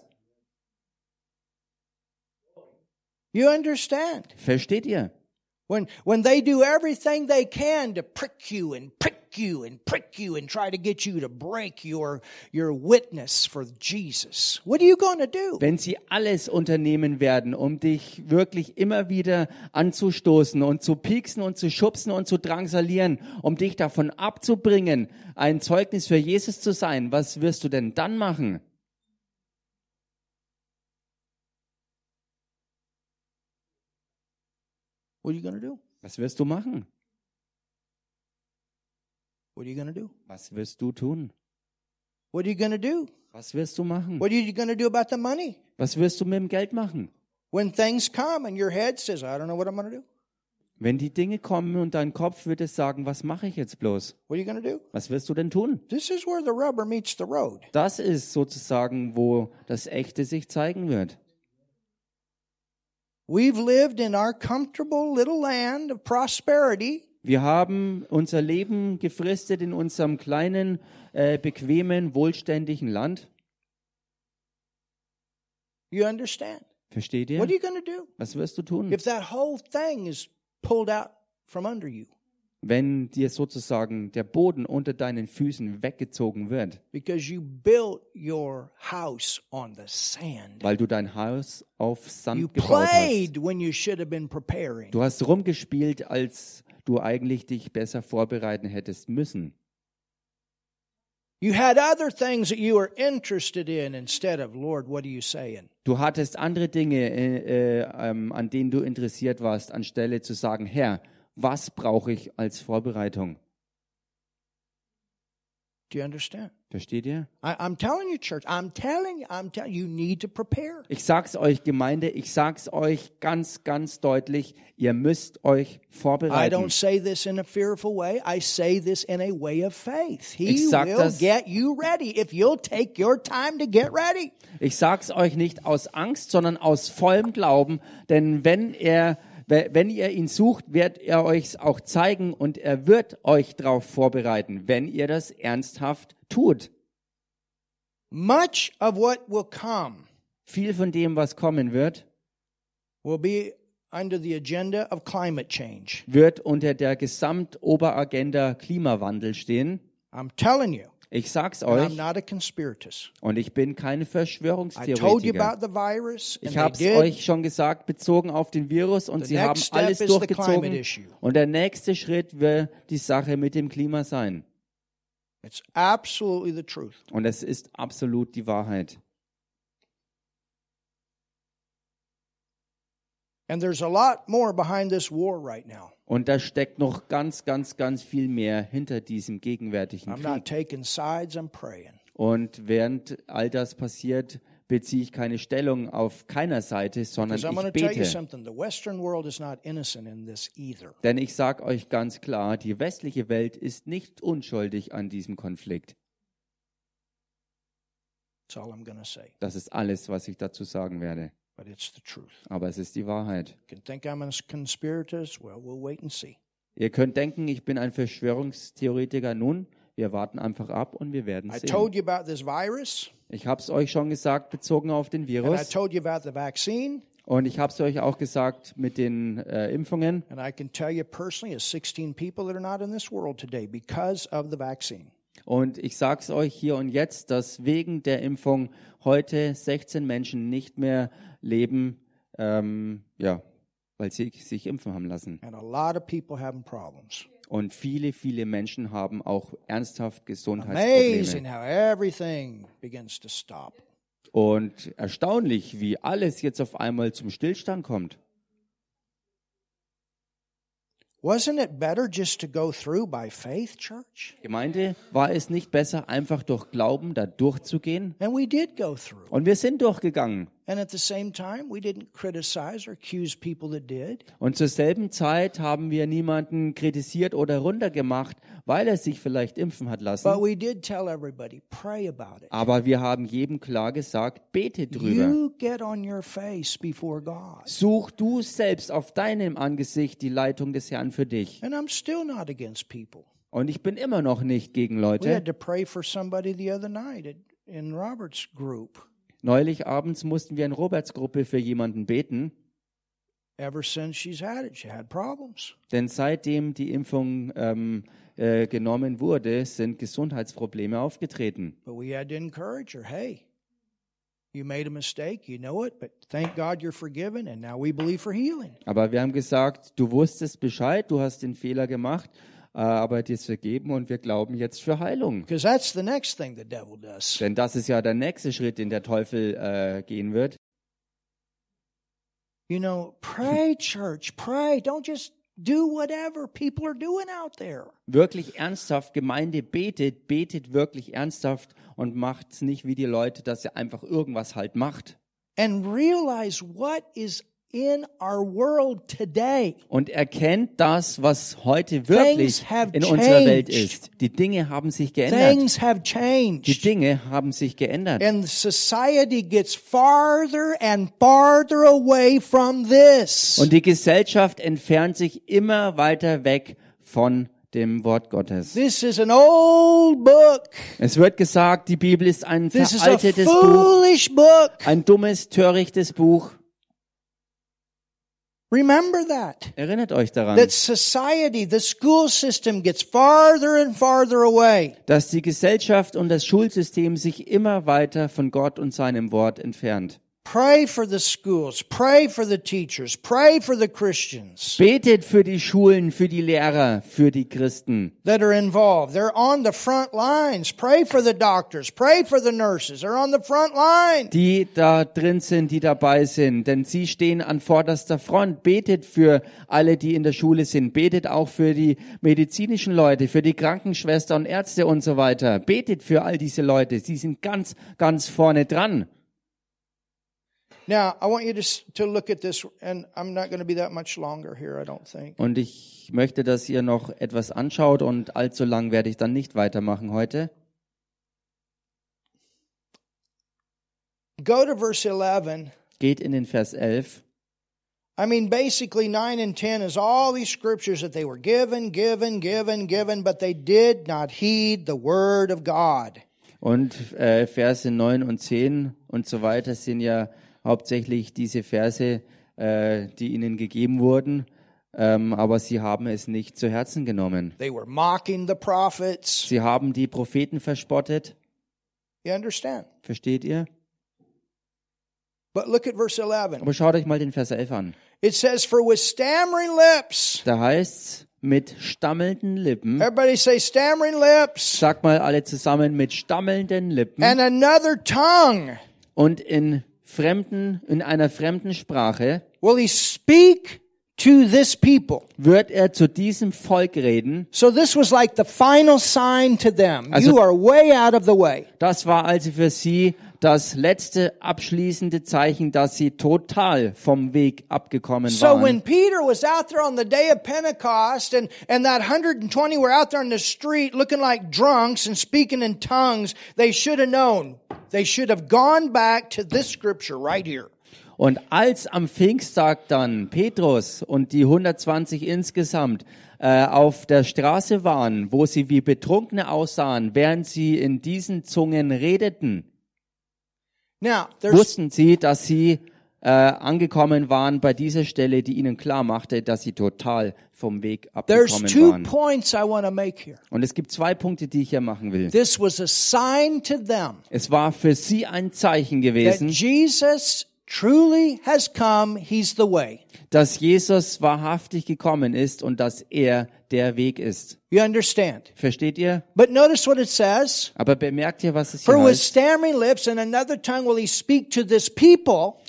You understand? Versteht ihr? When, when they do everything they can to prick you and prick you and prick you and try to get you to break your, your witness for Jesus, what are you going to do? Wenn sie alles unternehmen werden, um dich wirklich immer wieder anzustoßen und zu pieksen und zu schubsen und zu drangsalieren, um dich davon abzubringen, ein Zeugnis für Jesus zu sein, was wirst du denn dann machen? What are you to do? Was wirst du machen? What are you to do? Was wirst du tun? What are you to do? Was wirst du machen? What are you to do about the money? Was wirst du mit dem Geld machen? When things come and your head says, I don't know what I'm to do. Wenn die Dinge kommen und dein Kopf wird es sagen, was mache ich jetzt bloß? What are you to do? Was wirst du denn tun? This is where the rubber meets the road. Das ist sozusagen, wo das Echte sich zeigen wird. We've lived in our comfortable little land of prosperity Wir haben unser Leben gefristet in unserem kleinen, äh, bequemen, wohlständigen Land. You understand? Versteht ihr? What are you going to do Was wirst du tun, if that whole thing is pulled out from under you wenn dir sozusagen der Boden unter deinen Füßen weggezogen wird, because you built your house on the sand? weil du dein Haus auf You Sand gebaut hast? played when you should have been preparing. Du hast rumgespielt, als du eigentlich dich besser vorbereiten hättest müssen. You had other things that you were interested in instead of, Lord, what are you saying? Du hattest andere Dinge, äh, äh, ähm, an denen du interessiert warst, anstelle zu sagen, Herr, was brauche ich als Vorbereitung? Do you understand? Versteht ihr? I, I'm telling you, church, I'm telling you, I'm telling you, you need to prepare. Ich sag's euch, Gemeinde, ich sag's euch ganz, ganz deutlich, ihr müsst euch I vorbereiten. don't say this in a fearful way. I say this in a way of faith. He will das- get you ready if you'll take your time to get ready. Ich sag's euch nicht aus Angst, sondern aus vollem Glauben, denn wenn er wenn ihr ihn sucht, wird er euch auch zeigen und er wird euch darauf vorbereiten, wenn ihr das ernsthaft tut. Much of what will come Viel von dem, was kommen wird, will be under the agenda of climate change. wird unter der Gesamtoberagenda Klimawandel stehen. I'm telling you, Ich sag's euch not a conspiratus. und ich bin keine Verschwörungstheoretiker. virus, Ich habe es euch schon gesagt, bezogen auf den Virus und The sie haben alles durchgezogen. Und der nächste Schritt wird die Sache mit dem Klima sein. It's absolutely the truth. Und es ist absolut die Wahrheit. And there's a lot more behind this war right now. Und da steckt noch ganz, ganz, ganz viel mehr hinter diesem gegenwärtigen I'm not Krieg. taking sides, I'm praying. Und während all das passiert, beziehe ich keine Stellung auf keiner Seite, sondern ich bete. Denn ich sage euch ganz klar, die westliche Welt ist nicht unschuldig an diesem Konflikt. That's all I'm going to say. Das ist alles, was ich dazu sagen werde. But it's the truth. Aber es ist die Wahrheit. You can think I'm a conspiratus. Well, we'll wait and see. Ihr könnt denken, ich bin ein Verschwörungstheoretiker. Nun, wir warten einfach ab und wir werden I sehen. told you about this virus, Ich habe es euch schon gesagt, bezogen auf den and I Virus. told you about the vaccine. Und ich habe es euch auch gesagt mit den äh, Impfungen. And I can tell you personally, as 16 people that are not in this world today because of the vaccine. Und ich sage es euch hier und jetzt, dass wegen der Impfung heute 16 Menschen nicht mehr leben, ähm, ja, weil sie sich impfen haben lassen. And a lot of people having problems. Und viele, viele Menschen haben auch ernsthaft Gesundheitsprobleme. how everything begins to stop. Und erstaunlich, wie alles jetzt auf einmal zum Stillstand kommt. Wasn't it better just to go through by faith, church? Gemeinde, war es nicht besser, einfach durch Glauben da durchzugehen? And we did go through. Und wir sind durchgegangen. And at the same time, we didn't criticize or accuse people that did. Und zur selben Zeit haben wir niemanden kritisiert oder runtergemacht, weil er sich vielleicht impfen hat But lassen. we did tell everybody, pray about it. Aber wir haben jedem klar gesagt, bete drüber. You get on your face before God. Such du selbst auf deinem Angesicht die Leitung des Herrn für dich. And I'm still not against people. Und ich bin immer noch nicht gegen We Leute. had to pray for somebody the other night in Robert's group. Neulich abends mussten wir in Roberts Gruppe für jemanden beten, Ever since she's had it, she had problems. denn seitdem die Impfung ähm, äh, genommen wurde, sind Gesundheitsprobleme aufgetreten. But we had to encourage her hey, you made a mistake, you know it, but thank God you're forgiven, and now we believe for healing. Aber wir haben gesagt, du wusstest Bescheid, du hast den Fehler gemacht, aber dir ist vergeben und wir glauben jetzt für Heilung. Because that's the next thing the devil does. Denn das ist ja der nächste Schritt, den der Teufel äh, gehen wird. You know, pray, church, pray. Don't just do whatever people are doing out there. Wirklich ernsthaft, Gemeinde betet, betet wirklich ernsthaft und macht's nicht wie die Leute, dass ihr einfach irgendwas halt macht. And realize what is in our world today. Und erkennt das, was heute wirklich in unserer Welt ist. Die Dinge haben sich geändert. Things have Die. Dinge haben sich geändert. And society gets farther and farther away from this. Und die Gesellschaft entfernt sich immer weiter weg von dem Wort Gottes. This is an old book. Es wird gesagt, die Bibel ist ein veraltetes Buch, ein dummes, törichtes Buch. Remember that. Erinnert euch daran, That society, the school system gets farther and farther away. dass die Gesellschaft und das Schulsystem sich immer weiter von Gott und seinem Wort entfernt. Pray for the schools. Pray for the teachers. Pray for the Christians Betet für die Schulen, für die Lehrer, für die Christen. that are involved. They're on the front lines. Pray for the doctors. Pray for the nurses. They're on the front line. die da drin sind, die dabei sind, denn sie stehen an vorderster Front. Betet für alle, die in der Schule sind. Betet auch für die medizinischen Leute, für die Krankenschwester und Ärzte und so weiter. Betet für all diese Leute. Sie sind ganz, ganz vorne dran. Now, I want you to, to look at this, and I'm not going to be that much longer here, I don't think. Und ich möchte, dass ihr noch etwas anschaut und allzu lang werde ich dann nicht weitermachen heute. Go to verse 11. Geht in den Vers 11. I mean, basically, 9 and 10 is all these scriptures that they were given, given, given, given, but they did not heed the word of God. Und äh, Verse 9 und 10 und so weiter sind ja hauptsächlich diese Verse, äh, die ihnen gegeben wurden, ähm, aber sie haben es nicht zu Herzen genommen. They were mocking the prophets. Sie haben die Propheten verspottet, You understand? versteht ihr? But look at verse 11. Aber schaut euch mal den Vers 11 an. It says, For with stammering lips, Da heißt's mit stammelnden Lippen. everybody say stammering lips, Sag mal alle zusammen mit stammelnden Lippen and another tongue und in fremden, in einer fremden Sprache will he speak to this people. wird er zu diesem Volk reden. So this was like the final sign to them. Also- you are way out of the way. Das war also für sie das letzte abschließende Zeichen, dass sie total vom Weg abgekommen So when waren. Peter was out there on the day of Pentecost and, and that 120 were out there on the street looking like drunks and speaking in tongues, they should have known. They should have gone back to this scripture right here. Und als am Pfingsttag dann Petrus und die 120 insgesamt äh, auf der Straße waren, wo sie wie Betrunkene aussahen, während sie in diesen Zungen redeten, Now, there's, wussten sie, dass sie äh, angekommen waren bei dieser Stelle, die ihnen klar machte, dass sie total vom Weg there's abgekommen two waren. points I want to make here. Und es gibt zwei Punkte, die ich hier machen will. This was a sign to them Es war für sie ein Zeichen gewesen, Jesus truly has come. He's the way. dass Jesus wahrhaftig gekommen ist und dass er der Weg ist. You understand? Versteht ihr? But notice what it says. Aber bemerkt ihr, was es hier heißt?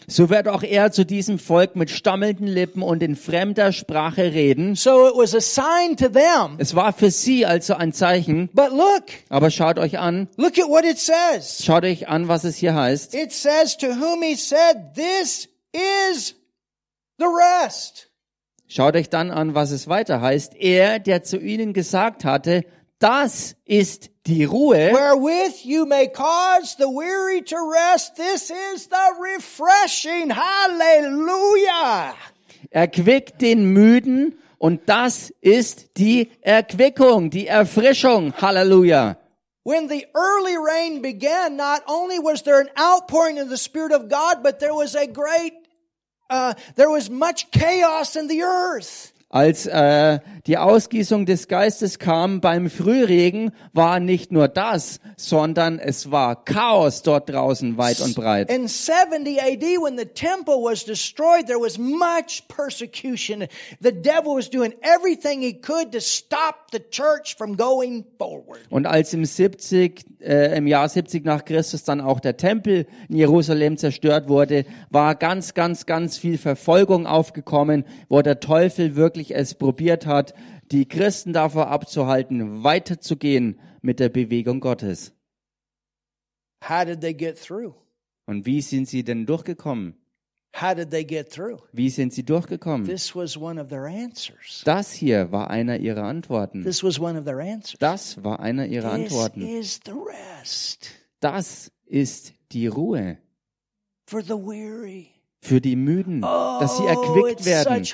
So wird auch er zu diesem Volk mit stammelnden Lippen und in fremder Sprache reden. So it was a sign to them. Es war für sie also ein Zeichen. But look, Aber schaut euch an, look at what it says. schaut euch an, was es hier heißt. It says to whom he said, this is the rest. Schaut euch dann an, was es weiter heißt. Er, der zu ihnen gesagt hatte, das ist die Ruhe, Wherewith you may cause the weary to rest. This is the refreshing. Hallelujah. erquickt den Müden und das ist die Erquickung, die Erfrischung. Halleluja. When the early rain began, not only was there an outpouring of the Spirit of God, but there was a great, uh, there was much chaos in the earth. Als äh, die Ausgießung des Geistes kam beim Frühregen, war nicht nur das, sondern es war Chaos dort draußen weit und breit. In 70 AD, when the temple was destroyed, there was much persecution. The devil was doing everything he could to stop the church from going forward. Und als im 70, äh, im Jahr 70 nach Christus dann auch der Tempel in Jerusalem zerstört wurde, war ganz, ganz, ganz viel Verfolgung aufgekommen, wo der Teufel wirklich es probiert hat, die Christen davor abzuhalten, weiterzugehen mit der Bewegung Gottes. How did they get through? Und wie sind sie denn durchgekommen? How did they get through? Wie sind sie durchgekommen? This was one of their answers. Das hier war einer ihrer Antworten. This was one of their answers. Das war einer ihrer This Antworten. is the rest Das ist die Ruhe for the weary. Für die Müden, dass sie erquickt werden.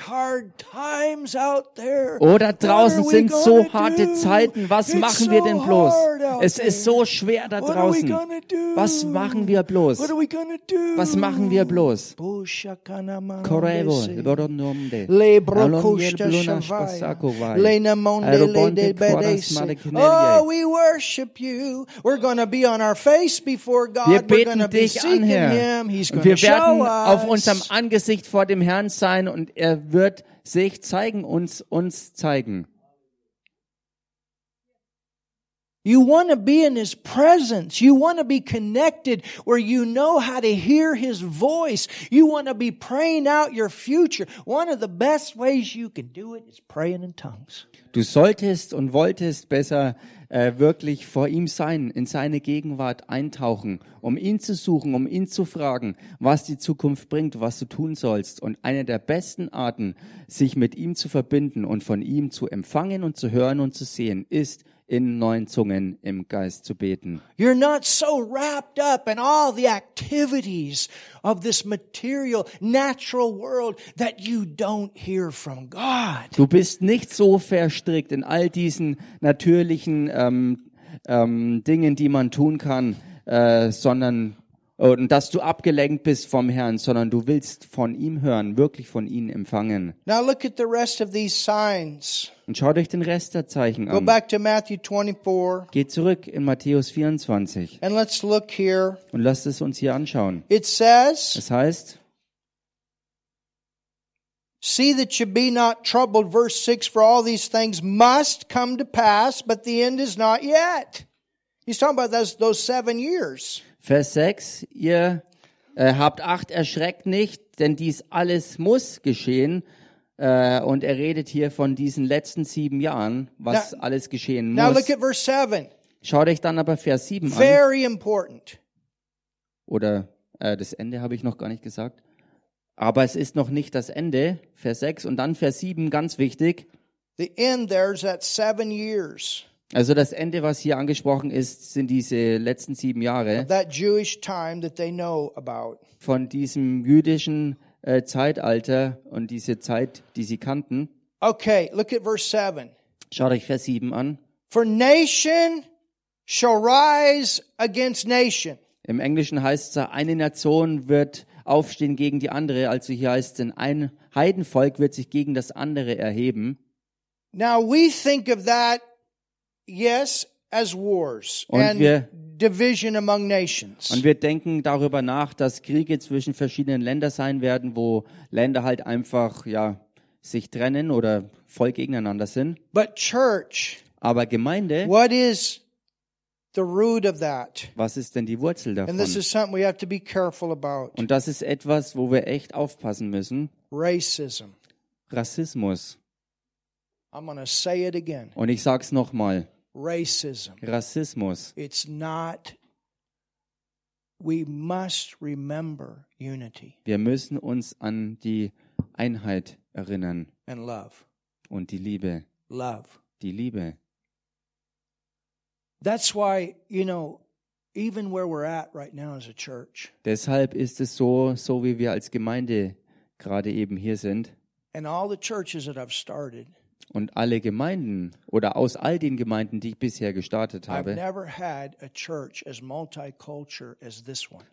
Oh, da What draußen sind so harte do? Zeiten. Was It's machen wir denn bloß? Es ist so schwer da What are we draußen. gonna do? Was machen wir bloß? What are we gonna do? Was machen wir bloß? Voronomde, bedese. Oh, we worship you. We're going to be on our face before God. Wir We're beten be dich an, seeking Herr. Him. He's Und going to wir show werden auf unserem. Angesicht vor dem Herrn sein und er wird sich zeigen, uns, uns zeigen. You want to be in His presence. You want to be connected where you know how to hear His voice. You want to be praying out your future. One of the best ways you can do it is praying in tongues. Du solltest und wolltest besser äh, wirklich vor ihm sein, in seine Gegenwart eintauchen, um ihn zu suchen, um ihn zu fragen, was die Zukunft bringt, was du tun sollst. Und eine der besten Arten, sich mit ihm zu verbinden und von ihm zu empfangen und zu hören und zu sehen, ist in neuen Zungen im Geist zu beten. You're not so wrapped up in all the activities of this material, natural world that you don't hear from God. Du bist nicht so verstrickt in all diesen natürlichen ähm, ähm, Dingen, die man tun kann, äh, sondern und dass du abgelenkt bist vom Herrn, sondern du willst von ihm hören, wirklich von ihm empfangen. Now look at the rest of these signs. Und schau euch den Rest der Zeichen Go an. back to Matthew 24 Geht zurück in Matthäus 24 and let's look here. und lasst es uns hier anschauen. It says, Es heißt, See that you be not troubled. Verse 6 For all these things must come to pass, but the end is not yet. He's talking about those, those seven years. Vers 6, ihr äh, habt Acht, erschreckt nicht, denn dies alles muss geschehen. Äh, und er redet hier von diesen letzten sieben Jahren, was Now- alles geschehen Now muss. look at verse 7. Schaut euch dann aber Vers 7 an. Very important. Oder äh, das Ende habe ich noch gar nicht gesagt. Aber es ist noch nicht das Ende. Vers 6 und dann Vers 7, ganz wichtig. The end there is at seven years. Also das Ende, was hier angesprochen ist, sind diese letzten sieben Jahre That Jewish time that they know about. von diesem jüdischen äh, Zeitalter und diese Zeit, die sie kannten. Okay, look at verse 7. Schaut euch Vers 7 an. For nation shall rise against nation. Im Englischen heißt es, eine Nation wird aufstehen gegen die andere. Also hier heißt es, ein Heidenvolk wird sich gegen das andere erheben. Now we think of that, yes, as wars Und and wir- division among nations. Und wir denken darüber nach, dass Kriege zwischen verschiedenen Ländern sein werden, wo Länder halt einfach, ja, sich trennen oder voll gegeneinander sind. But church, Aber Gemeinde, what is the root of that? was ist denn die Wurzel And this davon? is something we have to be careful about. Und das ist etwas, wo wir echt aufpassen müssen. Racism. Rassismus. I'm to say it again. Und ich sag's nochmal. Racism. Rassismus. It's not, we must remember unity Wir müssen uns an die Einheit erinnern and love. und die Liebe. Love. Die Liebe. That's why, you know, even where we're at right now as a church, Deshalb ist es so, so wie wir als Gemeinde gerade eben hier sind. and all the churches that I've started, Und alle Gemeinden oder aus all den Gemeinden, die ich bisher gestartet habe,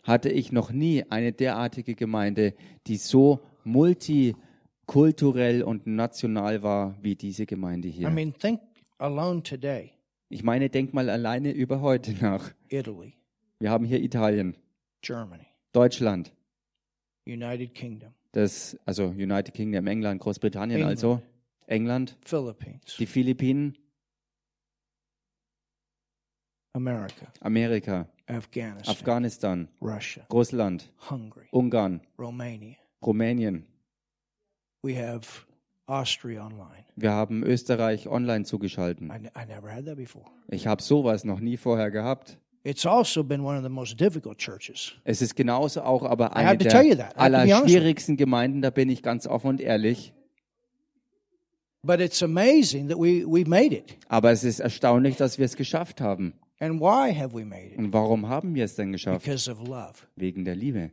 hatte ich noch nie eine derartige Gemeinde, die so multikulturell und national war wie diese Gemeinde I hier. mean, think alone today, Ich meine, denk mal alleine über heute nach. Italy, Wir haben hier Italien, Germany, Deutschland, United Kingdom, das, also United Kingdom, England, Großbritannien England. also, England, Philippines, die Philippinen, America, Amerika, Afghanistan, Afghanistan, Russia, Russland, Hungary, Ungarn, Romania. Rumänien. We have Austria online. Wir haben Österreich online zugeschalten. I, I never had that before. Ich habe sowas noch nie vorher gehabt. It's also been one of the most difficult churches. Es ist genauso auch aber eine der you. allerschwierigsten Gemeinden, da bin ich ganz offen und ehrlich. But it's amazing that we, we've made it. Aber es ist erstaunlich, dass wir es geschafft haben. And why have we made it? Und warum haben wir es denn geschafft? Because of love. Wegen der Liebe.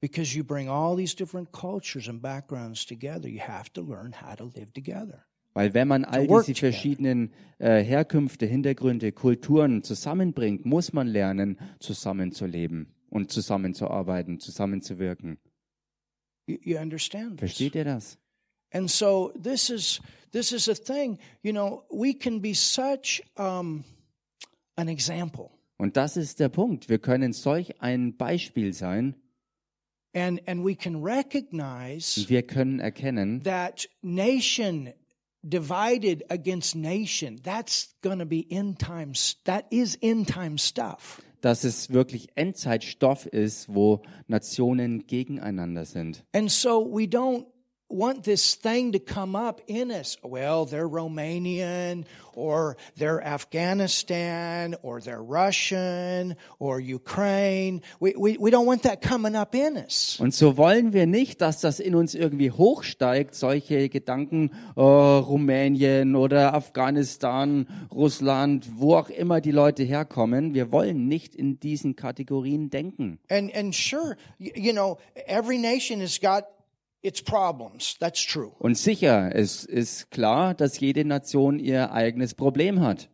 Because you bring all these different cultures and backgrounds together, you have to learn how to live together. Weil wenn man all diese verschiedenen äh, Herkünfte, Hintergründe, Kulturen zusammenbringt, muss man lernen, zusammenzuleben und zusammenzuarbeiten, zusammenzuwirken. You, you? Versteht ihr das? And so this is this is a thing. You know, we can be such um, an example, Und das ist der Punkt. Wir können solch ein Beispiel sein and and we can recognize und wir können erkennen, that nation divided against nation. That's going to be end times. That is end time stuff. dass es wirklich Endzeitstoff ist, wo Nationen gegeneinander sind. And so we don't want this thing to come up in us. Well, they're Romanian or they're Afghanistan or they're Russian or Ukraine. We, we, we don't want that coming up in us. Und so wollen wir nicht, dass das in uns irgendwie hochsteigt, solche Gedanken, äh, Rumänien oder Afghanistan, Russland, wo auch immer die Leute herkommen. Wir wollen nicht in diesen Kategorien denken. And, and sure, you know, every nation has got its problems. That's true. Und sicher, es ist klar, dass jede Nation ihr eigenes Problem hat.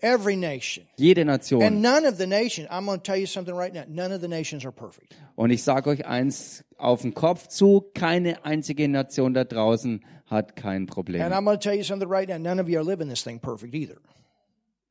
Every nation. Jede And Nation. none of the nations, I'm going to tell you something right now, none of the nations are perfect. Und ich sage euch eins auf den Kopf zu, keine einzige Nation da draußen hat kein Problem. And I'm going to tell you something right now, none of you are living this thing perfect either.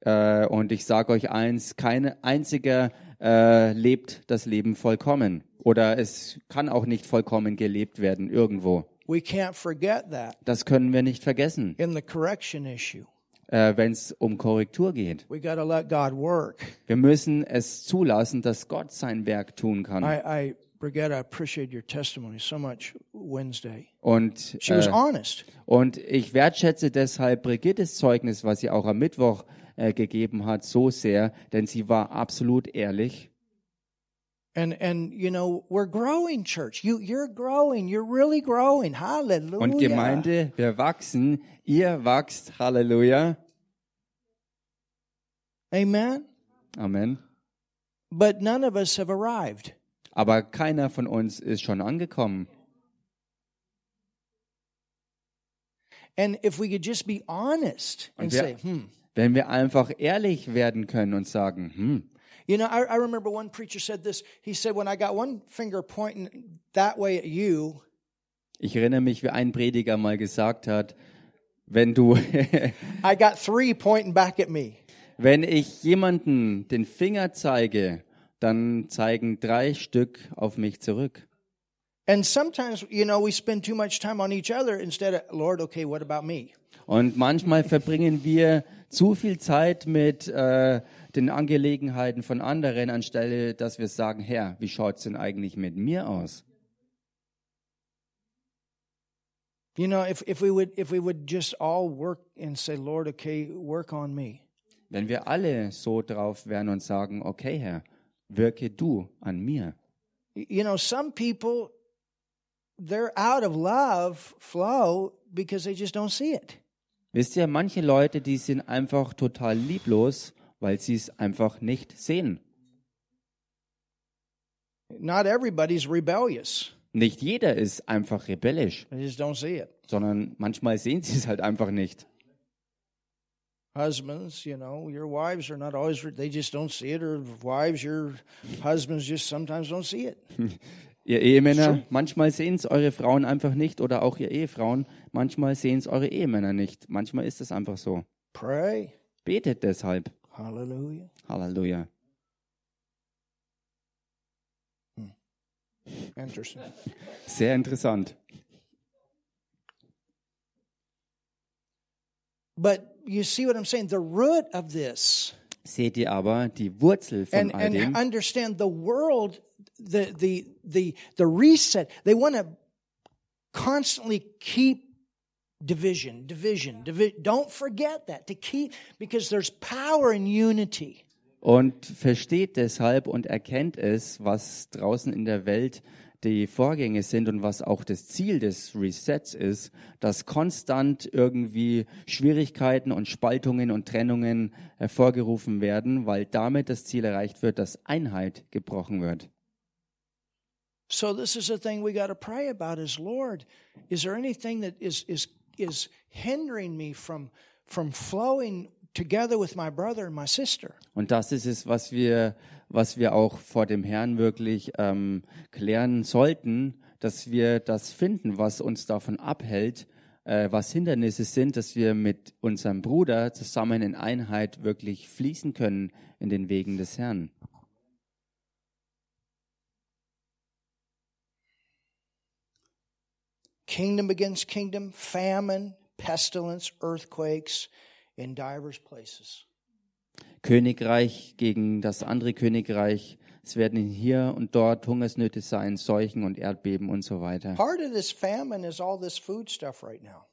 Äh, und ich sage euch eins, keine einziger äh, lebt das Leben vollkommen. Oder es kann auch nicht vollkommen gelebt werden irgendwo. We can't forget that Das können wir nicht vergessen, in the correction issue. äh, wenn es um Korrektur geht. We got to let God work. Wir müssen es zulassen, dass Gott sein Werk tun kann. I, I Brigitte, I appreciate your testimony so much Wednesday. Und, She was äh, honest. und ich wertschätze deshalb Brigittes Zeugnis, was sie auch am Mittwoch äh, gegeben hat, so sehr, denn sie war absolut ehrlich. And and you know, we're growing, church. You you're growing. You're really growing. Hallelujah. Und Gemeinde, wir wachsen, ihr wachst, Halleluja. Amen. Amen. But none of us have arrived. Aber keiner von uns ist schon angekommen. And if we could just be honest and wir- say, hmm. Wenn wir einfach ehrlich werden können und sagen, hm, You know, I, I remember one preacher said this. He said, when I got one finger pointing that way at you, ich erinnere mich, wie ein Prediger mal gesagt hat, wenn du, I got three pointing back at me. wenn ich jemanden den Finger zeige, dann zeigen drei Stück auf mich zurück. And sometimes, you know, we spend too much time on each other instead of, Lord, okay, what about me? Und manchmal verbringen wir zu viel Zeit mit äh, den Angelegenheiten von anderen, anstelle dass wir sagen, Herr, wie schaut's denn eigentlich mit mir aus? You know, if, if we would if we would just all work and say, Lord, okay, work on me. Wenn wir alle so drauf wären und sagen, okay, Herr, wirke du an mir. You know, some people they're out of love flow because they just don't see it. Wisst ihr, manche Leute, die sind einfach total lieblos, weil sie es einfach nicht sehen. Not everybody's rebellious. Nicht jeder ist einfach rebellisch, They just don't see it. sondern manchmal sehen sie es halt einfach nicht. Husbands, you know, your wives are not always, they just don't see it, or wives, your husbands just sometimes don't see it. Ihr Ehemänner, manchmal sehen es eure Frauen einfach nicht oder auch ihr Ehefrauen, manchmal sehen es eure Ehemänner nicht. Manchmal ist es einfach so. Pray. Betet deshalb. Hallelujah. Halleluja. Hmm. Interesting. Sehr interessant. But you see what I'm saying? The root of this, Seht ihr aber die Wurzel von and, all and dem? understand the world, the, the, the, the reset, they want to constantly keep division, division, division. Don't forget that to keep, because there's power in unity. Und versteht deshalb und erkennt es, was draußen in der Welt die Vorgänge sind und was auch das Ziel des Resets ist, dass konstant irgendwie Schwierigkeiten und Spaltungen und Trennungen hervorgerufen werden, weil damit das Ziel erreicht wird, dass Einheit gebrochen wird. So this is the thing we got to pray about is Lord, is there anything that is is is hindering me from from flowing together with my brother and my sister? Und das ist es, was wir, was wir auch vor dem Herrn wirklich ähm, klären sollten, dass wir das finden, was uns davon abhält, äh, was Hindernisse sind, dass wir mit unserem Bruder zusammen in Einheit wirklich fließen können in den Wegen des Herrn. Kingdom against kingdom, famine, pestilence, earthquakes in divers places. Königreich gegen das andere Königreich. Es werden hier und dort Hungersnöte sein, Seuchen und Erdbeben und so weiter. Part of this famine is all this food stuff right now.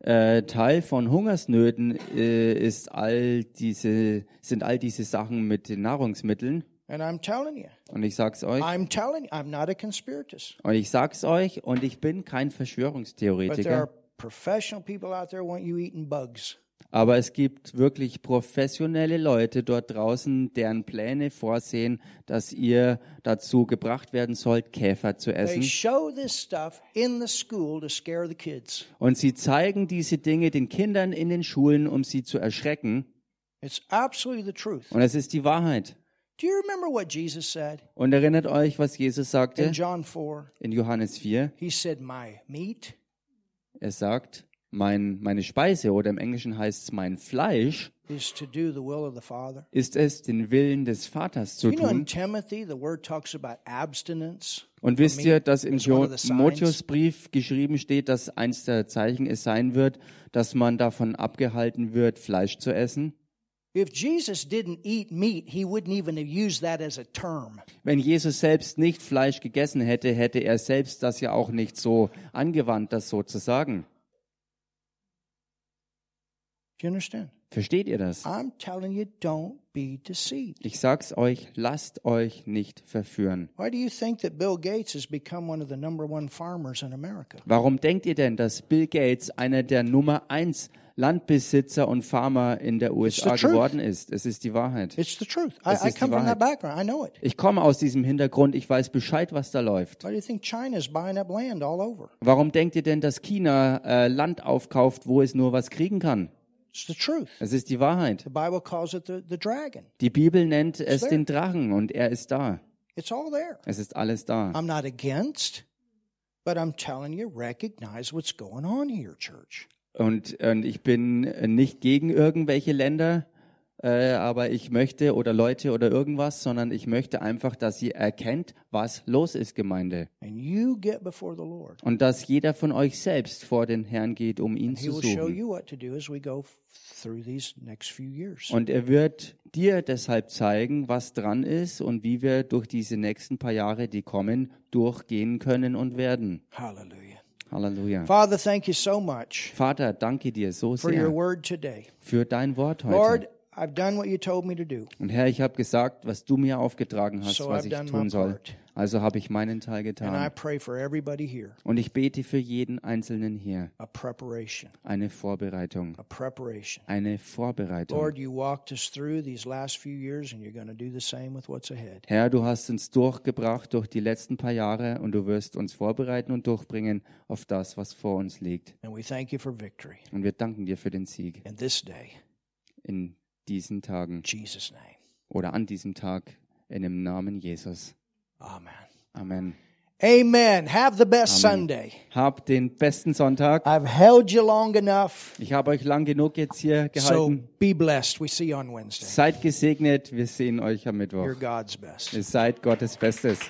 Äh, Teil von Hungersnöten äh, ist all diese, sind all diese Sachen mit den Nahrungsmitteln. And I'm telling you, Und ich sag's euch, I'm telling you, I'm not a conspiratist. und ich sag's euch, und ich bin kein Verschwörungstheoretiker, professional people out there want you eating bugs. aber es gibt wirklich professionelle Leute dort draußen, deren Pläne vorsehen, dass ihr dazu gebracht werden sollt, Käfer zu They essen. show this stuff in the school to scare the kids. Und sie zeigen diese Dinge den Kindern in den Schulen, um sie zu erschrecken. It's absolutely the truth. Und es ist die Wahrheit. Do you remember what Jesus said Und erinnert euch, was Jesus sagte in John 4? in Johannes 4? He said, My meat Er sagt, mein, meine Speise oder im Englischen heißt es mein Fleisch, is to do the will of the Father. ist es, den Willen des Vaters zu tun. Timothy, the word talks about abstinence. Und wisst ihr, dass im. Timotheusbrief geschrieben steht, dass eins der Zeichen es sein wird, dass man davon abgehalten wird, Fleisch zu essen? If Jesus didn't eat meat, he wouldn't even have used that as a term. Wenn Jesus selbst nicht Fleisch gegessen hätte, hätte er selbst das ja auch nicht so angewandt, das so zu sagen. Do you understand? Versteht ihr das? I'm telling you, don't be deceived. Ich sag's euch, lasst euch nicht verführen. Why do you think that Bill Gates has become one of the number one farmers in America? Warum denkt ihr denn, dass Bill Gates einer der Nummer eins Landbesitzer und Farmer in der USA geworden ist? Es ist die Wahrheit. It's the truth. I, Es I ist die come from that Wahrheit. background. I know it. Ich komme aus diesem Hintergrund, ich weiß Bescheid, was da läuft. Why do you think China's buying up land all over? Warum denkt ihr denn, dass China äh, Land aufkauft, wo es nur was kriegen kann? It's the truth. Es ist die Wahrheit. The Bible calls it the, the dragon. Die Bibel nennt es there. den Drachen und er ist da. It's all there. Es ist alles da. I'm not against, but I'm telling you, recognize what's going on here, church. Und, und ich bin nicht gegen irgendwelche Länder, äh, aber ich möchte oder Leute oder irgendwas, sondern ich möchte einfach, dass ihr erkennt, was los ist, Gemeinde. And you get before the Lord. Und dass jeder von euch selbst vor den Herrn geht, um ihn zu suchen. Und er wird dir deshalb zeigen, was dran ist und wie wir durch diese nächsten paar Jahre, die kommen, durchgehen können und werden. Hallelujah. Halleluja. Father, thank you so much Vater, danke dir so for your sehr word today. für dein Wort Lord, heute. I've done what you told me to do. Und Herr, ich habe gesagt, was du mir aufgetragen hast, So was I've ich tun soll. part. Also habe ich meinen Teil And I getan. pray for everybody here Und ich bete für jeden Einzelnen hier a preparation, eine Vorbereitung. a preparation. Eine Vorbereitung. Lord, you walked us through these last few years, and you're going to do the same with what's ahead. Herr, du hast uns durchgebracht durch die letzten paar Jahre und du wirst uns vorbereiten und durchbringen auf das, was vor uns liegt. And we thank you for victory Und wir danken dir für den Sieg in this day. in diesen Tagen Jesus' name. oder an diesem Tag in dem Namen Jesus. Amen. Amen. Amen. Have the best Amen. Sunday. Habt den besten Sonntag. I've held you long enough. Ich habe euch lang genug jetzt hier So gehalten. be blessed. We see you on Wednesday. Seid gesegnet. Wir sehen euch am Mittwoch. You're God's best. Ihr seid Gottes Bestes.